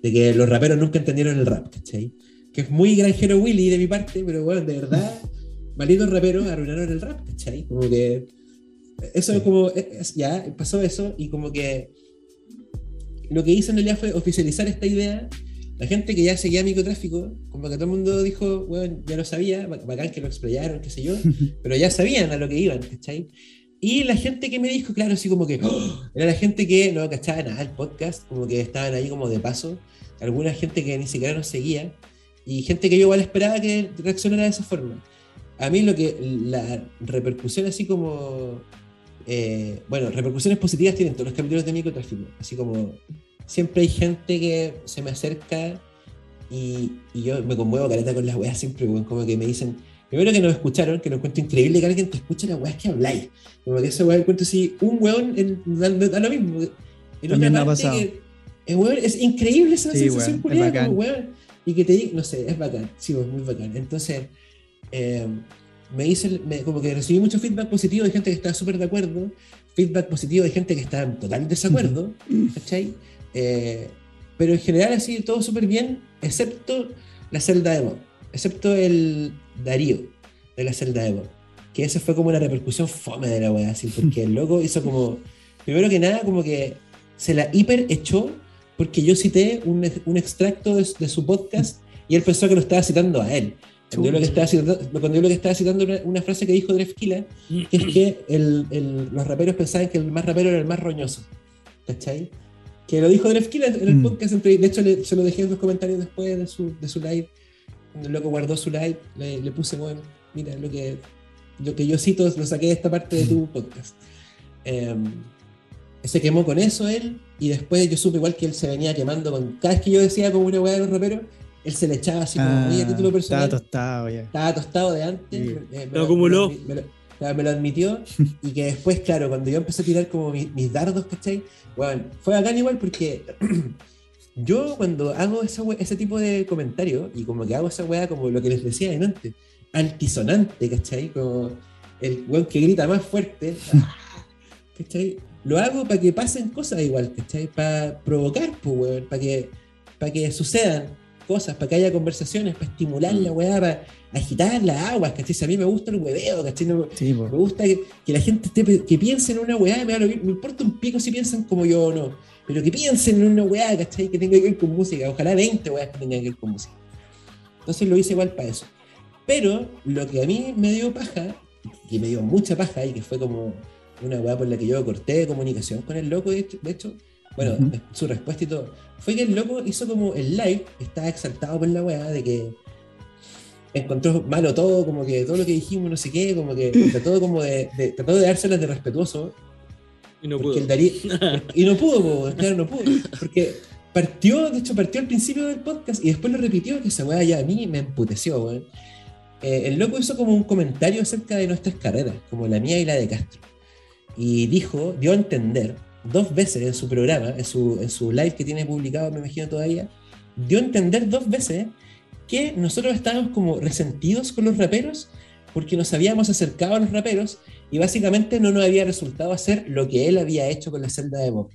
de que los raperos nunca entendieron el rap, ¿cachai? Que es muy granjero Willy de mi parte, pero bueno, de verdad, malditos raperos arruinaron el rap, ¿cachai? Como que eso es como, es- ya pasó eso y como que lo que hice en realidad fue oficializar esta idea. La gente que ya seguía microtráfico, como que todo el mundo dijo, bueno, ya lo sabía, ba- bacán que lo explayaron, qué sé yo, [LAUGHS] pero ya sabían a lo que iban, ¿cachai? Y la gente que me dijo, claro, así como que, ¡oh! era la gente que no cachaba nada el podcast, como que estaban ahí como de paso, alguna gente que ni siquiera nos seguía, y gente que yo igual esperaba que reaccionara de esa forma. A mí lo que, la repercusión así como, eh, bueno, repercusiones positivas tienen todos los capítulos de microtráfico, así como siempre hay gente que se me acerca y, y yo me conmuevo caleta con las weas siempre, como que me dicen, primero que nos escucharon, que nos encuentro increíble que alguien te escuche las weas que habláis, como que esa wea encuentro así, un weón da, lo mismo. En También me ha parte pasado. que- eh, weón, es increíble esa Sí, sensación weón, es como weón, y que te diga, no sé, es bacán, sí, weón, muy bacán. Entonces, eh, me hice, me- como que recibí mucho feedback positivo de gente que estaba súper de acuerdo, feedback positivo de gente que estaba en total desacuerdo, ¿cachai? Eh, pero en general así, todo súper bien, excepto la celda de Bob, excepto el Darío de la celda de Bob, que esa fue como una repercusión fome de la weá, así, porque el loco hizo como, primero que nada, como que se la hiper echó porque yo cité un, un extracto de, de su podcast y él pensó que lo estaba citando a él. Cuando yo lo que estaba citando, cuando yo lo que estaba citando era una frase que dijo Drefkila, que es que el- el- los raperos pensaban que el más rapero era el más roñoso. ¿Cachai? Que lo dijo Drefkila en el Mm. podcast. entre- de hecho, le- se lo dejé en los comentarios después de su, de su live. Cuando el loco guardó su live, le, le puse, bueno, mira, lo que, lo que yo cito lo saqué de esta parte de tu [LAUGHS] podcast. Em, se quemó con eso él, y después yo supe igual que él se venía quemando con. Cada vez que yo decía como una weá de los raperos, él se le echaba así como, Ah, oye, a título personal. estaba tostado ya. Estaba tostado de antes. Sí. me- me Lo acumuló. Me lo, me lo- claro, me lo admitió. [LAUGHS] y que después, claro, cuando yo empecé a tirar como mi- mis, dardos, ¿cachai? Bueno, fue bacán igual porque [CLEARS THROAT] yo cuando hago esa we- ese tipo de comentarios y como que hago esa weá como lo que les decía antes, altisonante, ¿cachai? Como el weón que grita más fuerte, [LAUGHS] ¿cachai? Lo hago para que pasen cosas igual, ¿cachai? Para provocar, pues, weón, para que, para que sucedan cosas, para que haya conversaciones, para estimular la weá, para agitar las aguas, ¿cachai? Si a mí me gusta el hueveo, ¿cachai? No- Sí, me gusta que, que la gente esté, que piense en una weá, me, da lo mismo, me importa un pico si piensan como yo o no, pero que piensen en una weá, ¿cachai? Que tenga que ver con música, ojalá 20 weas que tengan que ver con música. Entonces lo hice igual para eso. Pero lo que a mí me dio paja, que me dio mucha paja y que fue como una weá por la que yo corté de comunicación con el loco, de hecho, de hecho, bueno, Ujú. su respuesta y todo, fue que el loco hizo como el live, estaba exaltado por la weá de que encontró malo todo, como que todo lo que dijimos, no sé qué, como que [LAUGHS] trató como de, de- trató de dárselas de respetuoso, Y no pudo. el [LAUGHS] y no pudo, po, claro, no pudo, porque partió, de hecho partió al principio del podcast y después lo repitió, que esa weá ya a mí me emputeció, weón. Eh, el loco hizo como un comentario acerca de nuestras carreras, como la mía y la de Castro. Y dijo, dio a entender dos veces en su programa, en su, en su live que tiene publicado, me imagino todavía, dio a entender dos veces que nosotros estábamos como resentidos con los raperos porque nos habíamos acercado a los raperos y básicamente no nos había resultado hacer lo que él había hecho con la celda de Bob.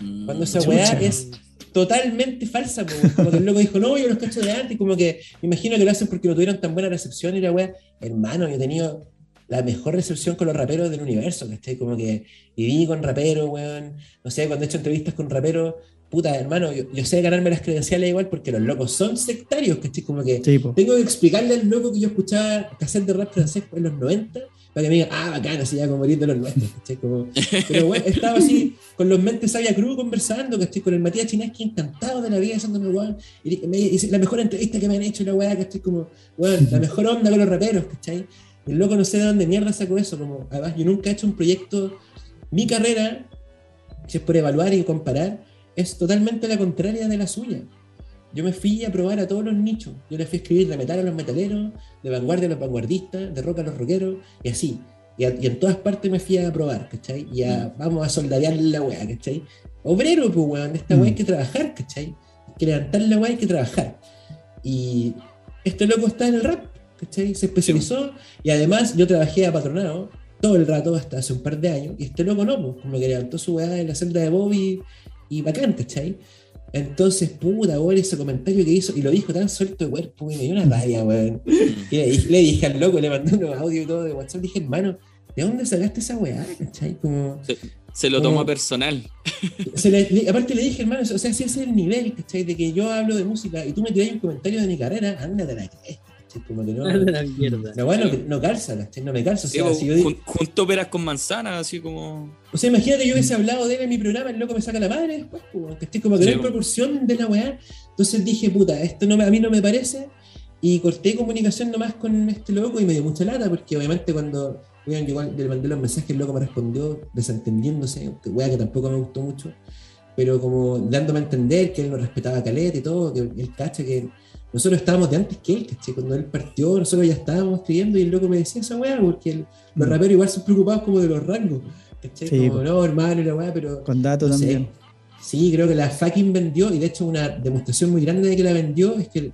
Mm. Cuando esa weá es totalmente falsa, como que el loco dijo, no, yo los cacho de antes, y como que me imagino que lo hacen porque no tuvieron tan buena recepción y la weá, hermano, yo he tenido la mejor recepción con los raperos del universo, ¿cachai? Como que viví con raperos, weón, no sé, cuando he hecho entrevistas con raperos, puta, hermano, yo, yo sé ganarme las credenciales igual porque los locos son sectarios, ¿cachai? Como que Sí, tengo que explicarle al loco que yo escuchaba cassette de rap francés en los 90 para que me diga, ah, bacán, así ya como de los nuestros, ¿cachai? Como, pero bueno, estaba así con los mentes sabia cruz conversando, ¿cachai? Con el Matías Chinaski encantado de la vida, weón, y me dice, la mejor entrevista que me han hecho, la weá, ¿cachai? Como, weón, la mejor onda con los raperos, ¿cachai? El loco no sé de dónde mierda sacó eso, como, además yo nunca he hecho un proyecto, mi carrera, si es por evaluar y comparar, es totalmente la contraria de la suya. Yo me fui a probar a todos los nichos. Yo le fui a escribir de metal a los metaleros, de vanguardia a los vanguardistas, de rock a los rockeros, y así. Y, a- y en todas partes me fui a probar, ¿cachai? Y a, vamos a soldadear la weá, ¿cachai? Obrero, pues weón, esta weá hay que trabajar, ¿cachai? Hay que levantar la weá, hay que trabajar. Y este loco está en el rap, ¿cachai? Se especializó, y además yo trabajé a patronado todo el rato, hasta hace un par de años, y este loco no, pues, como que levantó su weá en la celda de Bobby, y bacán, ¿cachai? Entonces, puta, weón, ese comentario que hizo, y lo dijo tan suelto de cuerpo, y me dio una rabia, weón. Y le, dije, le dije al loco, le mandé unos audios y todo de WhatsApp, dije, hermano, ¿de dónde sacaste esa weá, cachai? Como, Se lo toma personal. se le- le- aparte le dije, hermano, o sea, si ese es el nivel, ¿cachai? De que yo hablo de música y tú me tiras un comentario de mi carrera, ándate la cresta. Como [LAUGHS] que no. la. No, no, no calza. No me calza. O sea, pues, si yo junto peras con manzanas, así como. o sea, imagínate yo hubiese hablado de él en mi programa, el loco me saca la madre después, pues, que estoy como que no hay pues. proporción de la weá. Entonces dije, puta, esto no me- a mí no me parece. Y corté comunicación nomás con este loco y me dio mucha lata, porque obviamente cuando yo igual le mandé los mensajes, el loco me respondió desentendiéndose, weá que tampoco me gustó mucho, pero como dándome a entender que él no respetaba a Caleta y todo, que él cacha que nosotros estábamos de antes que él, ¿cachai? Cuando él partió, nosotros ya estábamos escribiendo y el loco me decía esa weá, porque el- los Mm. raperos igual son preocupados como de los rangos, ¿cachai? Sí, como, no, hermano, la weá, pero Con datos no sé. también. Sí, creo que la fucking vendió, y de hecho una demostración muy grande de que la vendió es que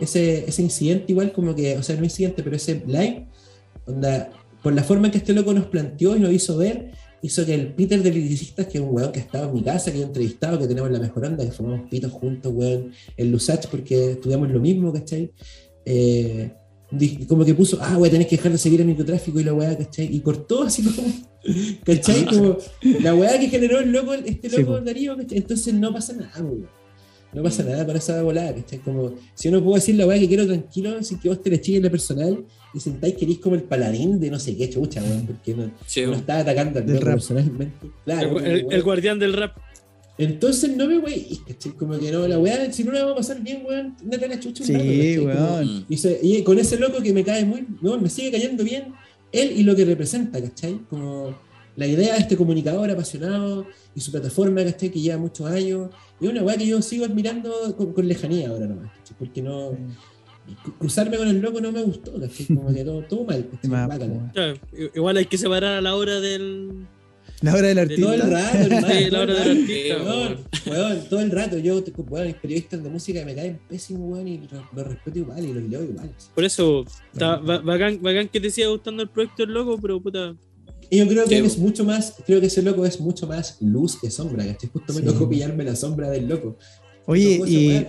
ese, ese incidente igual como que, o sea, no incidente, pero ese live, onda, por la forma en que este loco nos planteó y nos hizo ver, hizo que el Peter de Liricistas, que es un weón que estaba en mi casa, que yo he entrevistado, que tenemos la mejor onda, que formamos pitos juntos, weón, en Lusach, porque estudiamos lo mismo, ¿cachai? Eh, como que puso, ah, a tener que dejar de seguir el microtráfico y la weá, ¿cachai? Y cortó así como, [LAUGHS] ¿cachai? Como la weá que generó el loco, este Sí, loco po. Darío, ¿cachai? Entonces no pasa nada, weón. No pasa nada con esa volada, ¿cachai? Como, si yo no puedo decir la weá que quiero tranquilo, sin que vos te le chilles la personal y sentáis que eres como el paladín de no sé qué chucha, weón, porque no, Sí, no weón. estaba atacando al rap. personalmente. Claro, El, guardián del rap. Entonces no me wey, ¿cachai? Como que no, la weá, si no la vamos a pasar bien, weón, andate a la chucha un Sí, rato, weón. Mm. y, se- y con ese loco que me cae muy, no, me sigue cayendo bien, él y lo que representa, ¿cachai? Como la idea de este comunicador apasionado y su plataforma, ¿cachai? Que lleva muchos años. Y es una weá que yo sigo admirando con, con lejanía ahora nomás, ¿cachai? Porque no. cru- Cruzarme con el loco no me gustó, ¿cachai? Como que todo, todo mal. Claro, igual hay que separar a la hora del. La hora del Todo el artista. rato, hermano. Sí, la todo el hora del rato. artista, Weón, weón, todo el rato. Yo, te- weón, mis periodistas de música que me caen pésimo, weón, y los, respeto igual y los leo igual. Por eso, está ba- bacán, bacán que te siga gustando el proyecto del loco, pero puta. Y yo creo que él es mucho más, creo que ese loco es mucho más luz que sombra, ¿cachai? Justo me Sí. tocó pillarme la sombra del loco. Oye, y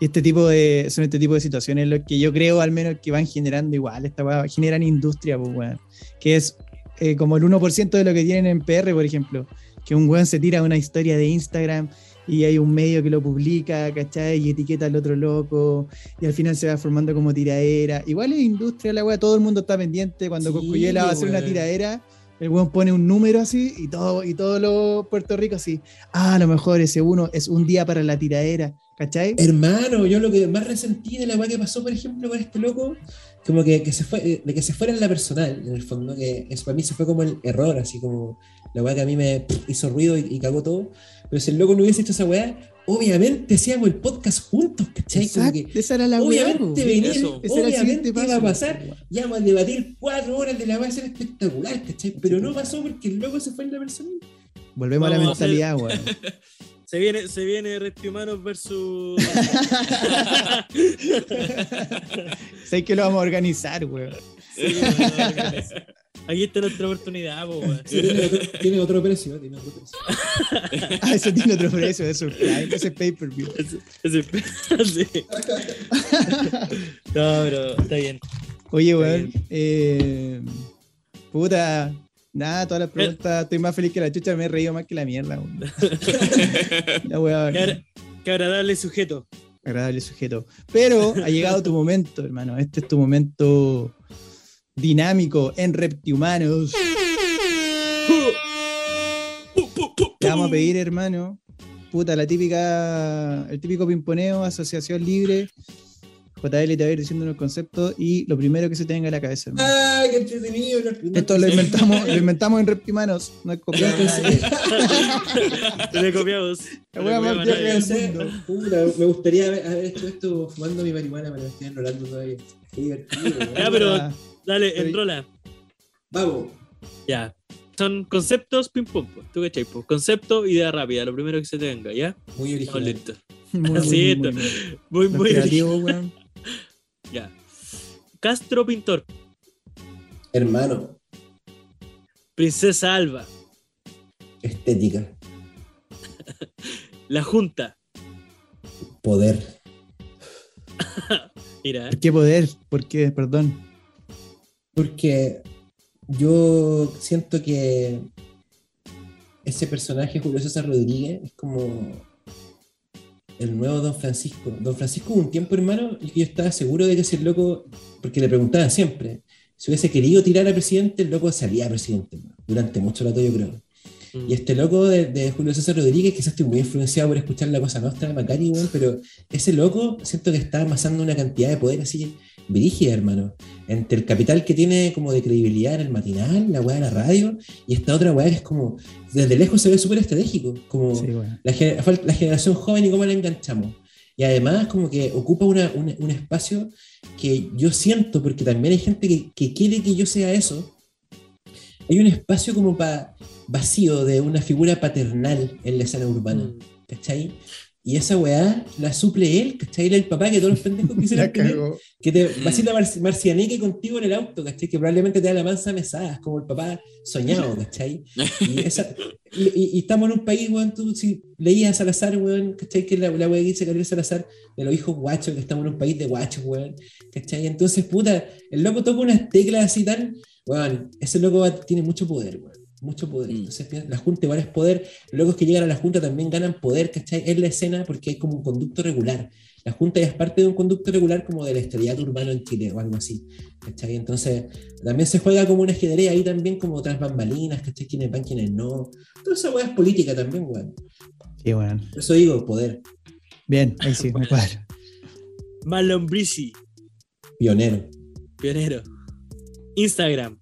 este tipo de, son este tipo de situaciones lo que yo creo al menos que van generando igual, esta weá, generan industria, pues weón. Que es eh, como el 1% de lo que tienen en PR, por ejemplo. Que un weón se tira una historia de Instagram y hay un medio que lo publica, ¿cachai? Y etiqueta al otro loco, y al final se va formando como tiradera. Igual es industria la weá, todo el mundo está pendiente. Cuando Sí, Coscuyela va a hacer una tiradera, el weón pone un número así y todo, y todos los Puerto Rico así. Ah, a lo mejor ese uno es un día para la tiradera, ¿cachai? Hermano, yo lo que más resentí de la weá que pasó, por ejemplo, con este loco, como que, que se fue, eh, de que se fuera en la personal, en el fondo, que eso para mí se fue como el error, así como la weá que a mí me hizo ruido y, y cagó todo. Pero si el loco no hubiese hecho esa weá, obviamente hacíamos el podcast juntos, ¿cachai? Como Exacto, que esa era la obviamente el obviamente iba a pasar, ya vamos a debatir cuatro horas de la ser espectacular, ¿cachai? Pero no pasó porque el loco se fue en la personal. Volvemos a la Vamos a mentalidad, weón. [LAUGHS] Se viene, se viene Reptihumanos versus. [LAUGHS] sé que lo vamos a organizar, weón. Sí, bueno, Aquí está nuestra oportunidad, po. Sí, tiene, otro, tiene otro precio, tiene otro precio. [LAUGHS] Ah, eso tiene otro precio, eso ese es pay-per-view. Ese- [LAUGHS] sí. No, pero está bien. Oye, weón. Eh, puta. Nada, todas las preguntas. Estoy más feliz que la chucha, me he reído más que la mierda, weón. [LAUGHS] La weá, Qué qué agradable sujeto. agradable sujeto. Pero ha llegado tu momento, hermano. Este es tu momento dinámico en Reptihumanos. Te vamos a pedir, hermano, puta, la típica, el típico pimponeo, asociación libre. JL te va a ir diciendo unos conceptos y lo primero que se tenga en la cabeza, hermano. ¡Ay, qué entretenido! Esto lo inventamos, lo inventamos en Reptimanos, no es copiado. [LAUGHS] Le copiamos. La wea más del mundo. me gustaría haber, haber hecho esto fumando mi marihuana, pero me estoy enrolando todavía. Qué divertido. weón. Ya, pero- Ah, Dale, Pero- enrola. Vamos. Ya. Son conceptos ping pong, po. ¿tú cachai? po? Concepto, idea rápida, lo primero que se te venga, ¿ya? Muy original. muy, Así muy, es, muy, muy. Muy, weón. [LAUGHS] Ya. Castro Pintor, Hermano, Princesa Alba, estética, [LAUGHS] La Junta. poder. [LAUGHS] Mira, ¿Por qué poder? ¿Por qué? Perdón. Porque yo siento que ese personaje, Julio César Rodríguez, es como. el nuevo Don Francisco. Don Francisco hubo un tiempo, hermano, y que yo estaba seguro de que ese loco, porque le preguntaban siempre, si hubiese querido tirar a presidente, el loco salía a presidente, durante mucho rato yo creo. Mm. Y este loco de, de Julio César Rodríguez, quizás estoy muy influenciado por escuchar la cosa nostra de Macari, weón, pero ese loco siento que está amasando una cantidad de poder así brígida, hermano. Entre el capital que tiene como de credibilidad en el matinal, la weá de la radio, y esta otra weá que es como, desde lejos se ve súper estratégico, como Sí, weón. la, la generación joven y cómo la enganchamos. Y además como que ocupa una- una- un espacio que yo siento, porque también hay gente que, que quiere que yo sea eso, hay un espacio como para vacío de una figura paternal en la escena urbana, Mm. ¿cachai? Y esa weá la suple él, ¿cachai? Él el papá que todos los pendejos quisieran [LAUGHS] La tener, que te Mm. vacila mar- marcianeque contigo en el auto, ¿cachai? Que probablemente te da la mansa mesada, es como el papá soñado, ¿cachai? Y, [LAUGHS] esa- y- y- y estamos en un país, weón, tú si leías a Salazar, weón, ¿cachai? Que la, la weá que dice Gabriel Salazar de los hijos guachos, que estamos en un país de guachos, weón, ¿cachai? Entonces, puta, el loco toca unas teclas así tan, weón, ese loco va- tiene mucho poder, weón. Mucho poder. Mm. Entonces, piensa- la Junta igual es poder. Los locos que llegan a la Junta también ganan poder, ¿cachai? En la escena porque hay como un conducto regular. La Junta ya es parte de un conducto regular como del estrellato urbano en Chile o algo así. ¿cachai? Entonces, también se juega como un ajedrez ahí también, como otras bambalinas, ¿cachai? Quiénes van, quiénes no. Toda esa weá es política también, weón. Sí, weón. Por eso digo, poder. Bien, ahí sí, me cuadra. Marlon Brisi, Pionero. pionero. Instagram,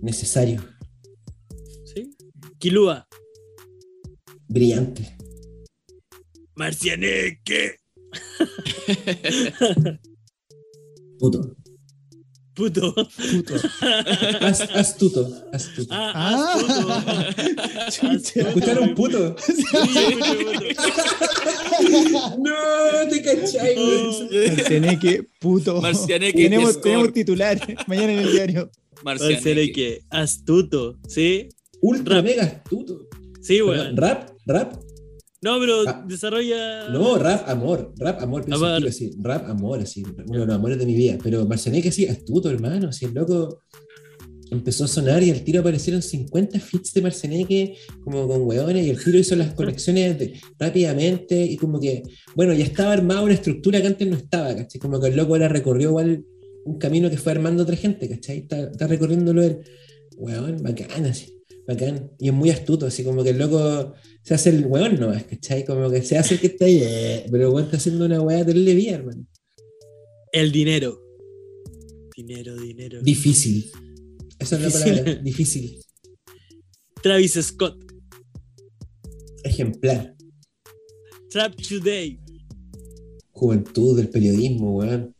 Necesario. Kilua, Brillante. Marcianeque, [LAUGHS] Puto. puto. Puto. As- astuto. Astuto. Ah, Ah. astuto. ¿Escucharon puto? No, te cachai, weón. Marcianeque, puto. Marcianeque, tenemos, tenemos titular [LAUGHS] mañana en el diario. Marcianeque. Marcianeque, astuto, ¿sí? Ultra Rap. mega astuto. Sí, weón. Rap, rap. No, pero Ah. desarrolla. No, rap, amor. Rap, amor. Amor. así. Rap, amor, así. Uno de los amores de mi vida. Pero Marcianeque, sí, astuto, hermano. Si el loco empezó a sonar y al tiro aparecieron 50 fits de Marcianeque, como con hueones, y el tiro hizo las conexiones de- rápidamente. Y como que, bueno, ya estaba armada una estructura que antes no estaba, ¿cachai? Como que el loco ahora recorrió igual un camino que fue armando otra gente, ¿cachai? Está, está recorriéndolo él. Hueón, bacán, así. Bacán. Y es muy astuto, así como que el loco se hace el weón nomás, ¿cachai? Como que se hace el que está ahí, eh, pero el weón está haciendo una weá terrible bien, hermano. El dinero. Dinero, dinero. Difícil. Esa es la palabra, difícil. [LAUGHS] Travis Scott. Ejemplar. Trap Today. Juventud del periodismo, weón.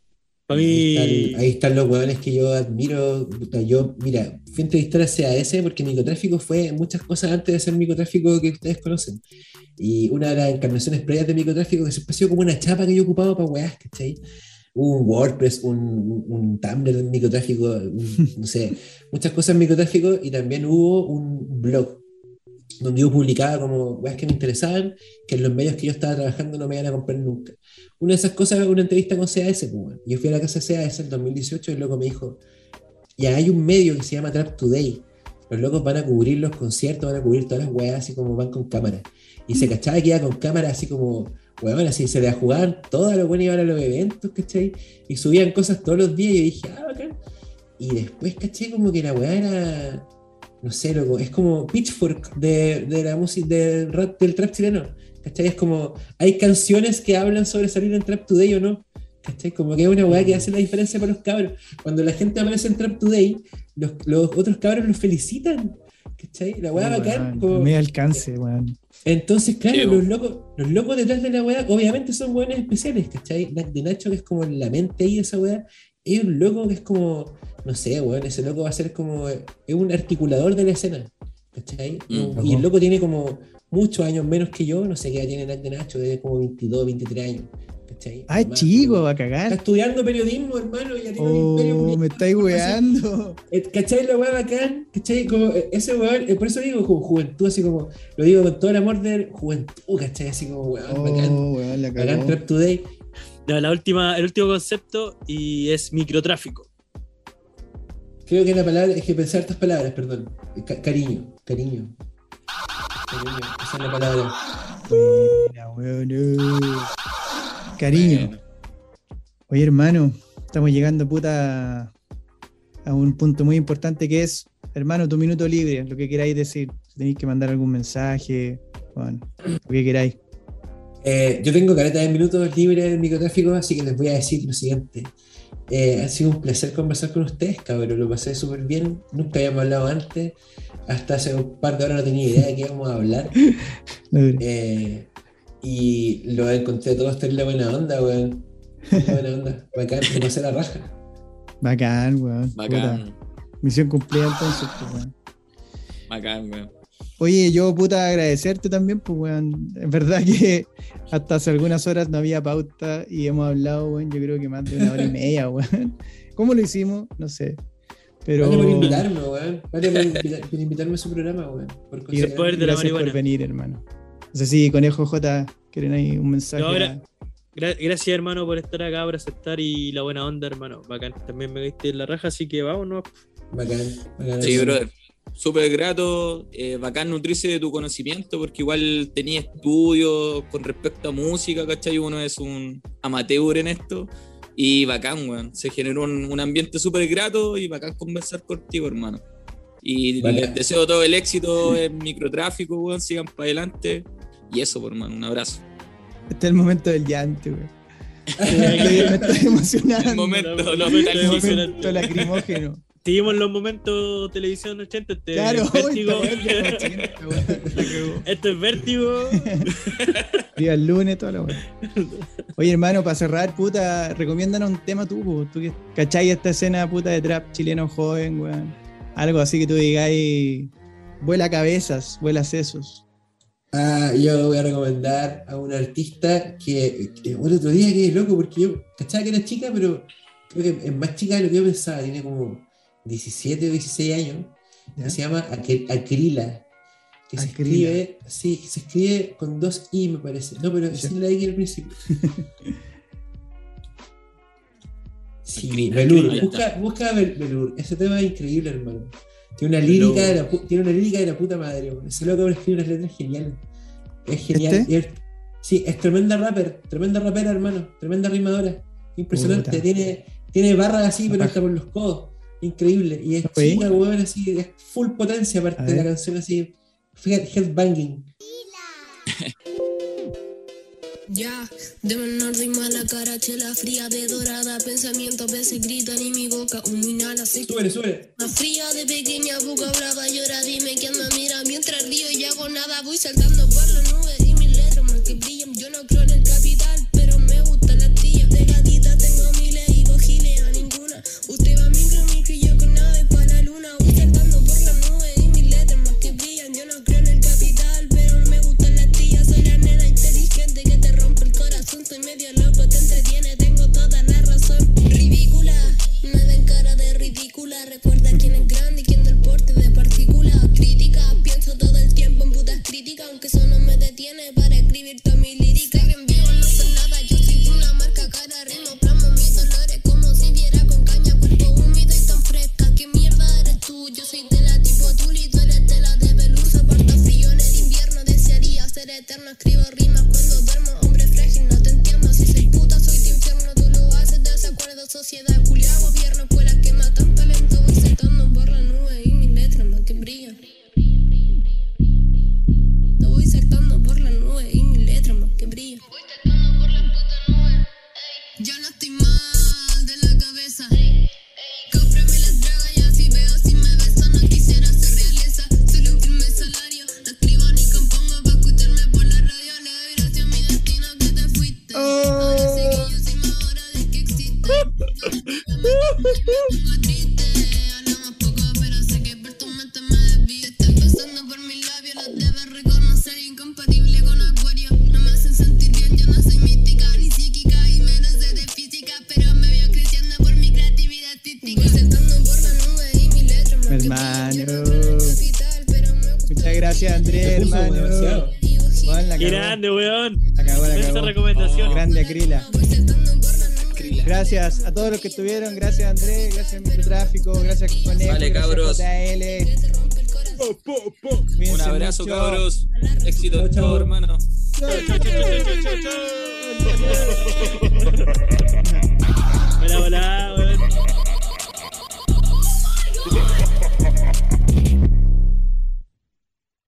Para Ahí, mí. están, ahí están los weones que yo admiro. Yo, mira, fui entrevistar a CAS porque microtráfico fue muchas cosas antes de ser microtráfico que ustedes conocen. Y una de las encarnaciones previas de microtráfico que ha sido como una chapa que yo ocupaba para weás, ¿cachai? Un WordPress, un, un, un Tumblr de microtráfico, un- no sé, muchas cosas en microtráfico y también hubo un blog donde yo publicaba como weas que me interesaban, que en los medios que yo estaba trabajando no me iban a comprar nunca. Una de esas cosas era una entrevista con CAS, pues, weón. Yo fui a la casa de CAS en 2018 y el loco me dijo, ya hay un medio que se llama Trap Today. Los locos van a cubrir los conciertos, van a cubrir todas las weas así como van con cámara. Y se cachaba que iba con cámara así como, weón, así se la jugaban todas los buenos iban a los eventos, ¿cachai? Y subían cosas todos los días y yo dije, ah, bacán. Y después, ¿cachai? Como que la weá era, no sé, loco, es como Pitchfork de, de la música del, rap, del trap chileno. ¿Cachai? Es como, hay canciones que hablan sobre salir en Trap Today o no. ¿Cachai? Como que es una weá que hace la diferencia para los cabros. Cuando la gente aparece en Trap Today, los, los otros cabros los felicitan. ¿Cachai? La weá bacán. Weón, como- Me alcance, weón. entonces, claro, los locos, los locos detrás de la weá, obviamente son weones especiales, ¿cachai? De Nacho, que es como la mente ahí de esa weá, es un loco que es como, no sé, weón, ese loco va a ser como, es un articulador de la escena, ¿cachai? Mm. y el loco tiene como muchos años menos que yo, no sé qué edad tiene de Nacho, debe como 22, 23 años, ¿cachai? Ah, es Más, chico, va a Está cagar. estudiando periodismo, hermano, ya tiene un imperio Oh, político, me estáis weando. Eh, ¿Cachai la weá bacán? ¿Cachai? Como eh, ese weón, eh, por eso digo como juventud, así como, lo digo con todo el amor de juventud, ¿cachai? Así como weón, bacán. Oh, weón, la Bacán. Trap Today. La última, el último concepto y es microtráfico. Creo que la palabra, es que pensar estas palabras, perdón. Ca- cariño, cariño. Cariño, esa es la palabra. Buena, weón. Cariño. Bueno. Oye, hermano, estamos llegando puta a un punto muy importante que es, hermano, tu minuto libre, lo que queráis decir. Si tenéis que mandar algún mensaje, bueno, lo que queráis. Eh, yo tengo careta de minutos libres en microtráfico, así que les voy a decir lo siguiente. Eh, ha sido un placer conversar con ustedes, cabrón. Lo pasé súper bien. Nunca habíamos hablado antes. Hasta hace un par de horas no tenía idea de qué íbamos a hablar. [LAUGHS] Eh, y lo encontré todos terrible buena onda, weón. Buena onda. Bacán, me pasé la raja. Bacán, weón. Bacán, Puta, Misión cumplida entonces, pues, weón. bacán, weón. Oye, yo puta agradecerte también, pues weón. Es verdad que hasta hace algunas horas no había pauta y hemos hablado, weón, yo creo que más de una hora y media, [LAUGHS] weón. ¿Cómo lo hicimos? No sé. Pero. Vale por invitarme, weón. Vale por, invita- por invitarme a su programa, weón. Por Y considerarme- poder de la gracias por venir, hermano. No sé si Conejo J quieren ahí un mensaje. No, ahora- Gra- gracias, hermano, por estar acá, por aceptar y la buena onda, hermano. Bacán. También me diste la raja, así que vámonos. Bacán, bacán. Sí, brother. Súper grato, eh, bacán nutrirse de tu conocimiento, porque igual tenía estudios con respecto a música, ¿cachai? Uno es un amateur en esto. Y bacán, weón. Se generó un, un ambiente súper grato y bacán conversar contigo, hermano. Y Vale. les deseo todo el éxito en microtráfico, weón. Sigan para adelante. Y eso, por hermano. Un abrazo. Este es el momento del llanto, weón. Me [LAUGHS] estoy, me estoy emocionando. El momento, El momento lacrimógeno. Seguimos los momentos televisión 80. Este Claro, es vértigo. La cagó. Esto es vértigo. [LAUGHS] Día el lunes, toda la weá. Oye, hermano, para cerrar, puta, recomiéndanos un tema tú, po. tú que cachai esta escena puta de trap chileno joven, weón. Algo así que tú digáis, vuela cabezas, vuela sesos. Ah, yo voy a recomendar a una artista que, que el otro día que loco, porque yo cachaba que era chica, pero creo que es más chica de lo que yo pensaba, tiene como 17 o 16 años, ¿ya? que se llama Acrila, que se Acrila. escribe, sí, que se escribe con dos I me parece, no, pero Ya. sin la I al principio. [LAUGHS] Sí, Acrila, Belur, Acrila. busca, busca Bel- Belur, ese tema es increíble, hermano. Tiene una lírica, de la, tiene una lírica de la puta madre, weón. ese loco escribe unas letras geniales. Es genial. ¿Este? y es- sí, es tremenda rapper, tremenda rapera, hermano, tremenda rimadora. Impresionante, tiene, tiene barras así, pero hasta por los codos. Increíble. Y es Oye. chica, weón, así, es full potencia aparte de la canción así. Fíjate, headbanging. [LAUGHS] Ya, de menor rima la cara, chela fría de dorada, pensamiento a veces gritan y mi boca humo inhala, se Súbele, súbele. Más fría de pequeña, boca brava, llora, dime quién me mira. Mientras río y hago nada, voy saltando por nubes los que estuvieron. Gracias, Andrés. Gracias, Microtráfico. Gracias, Conejo. Vale, gracias, cabros. JL. Un Cuídense abrazo, mucho. cabros. Éxito Chao, hermano.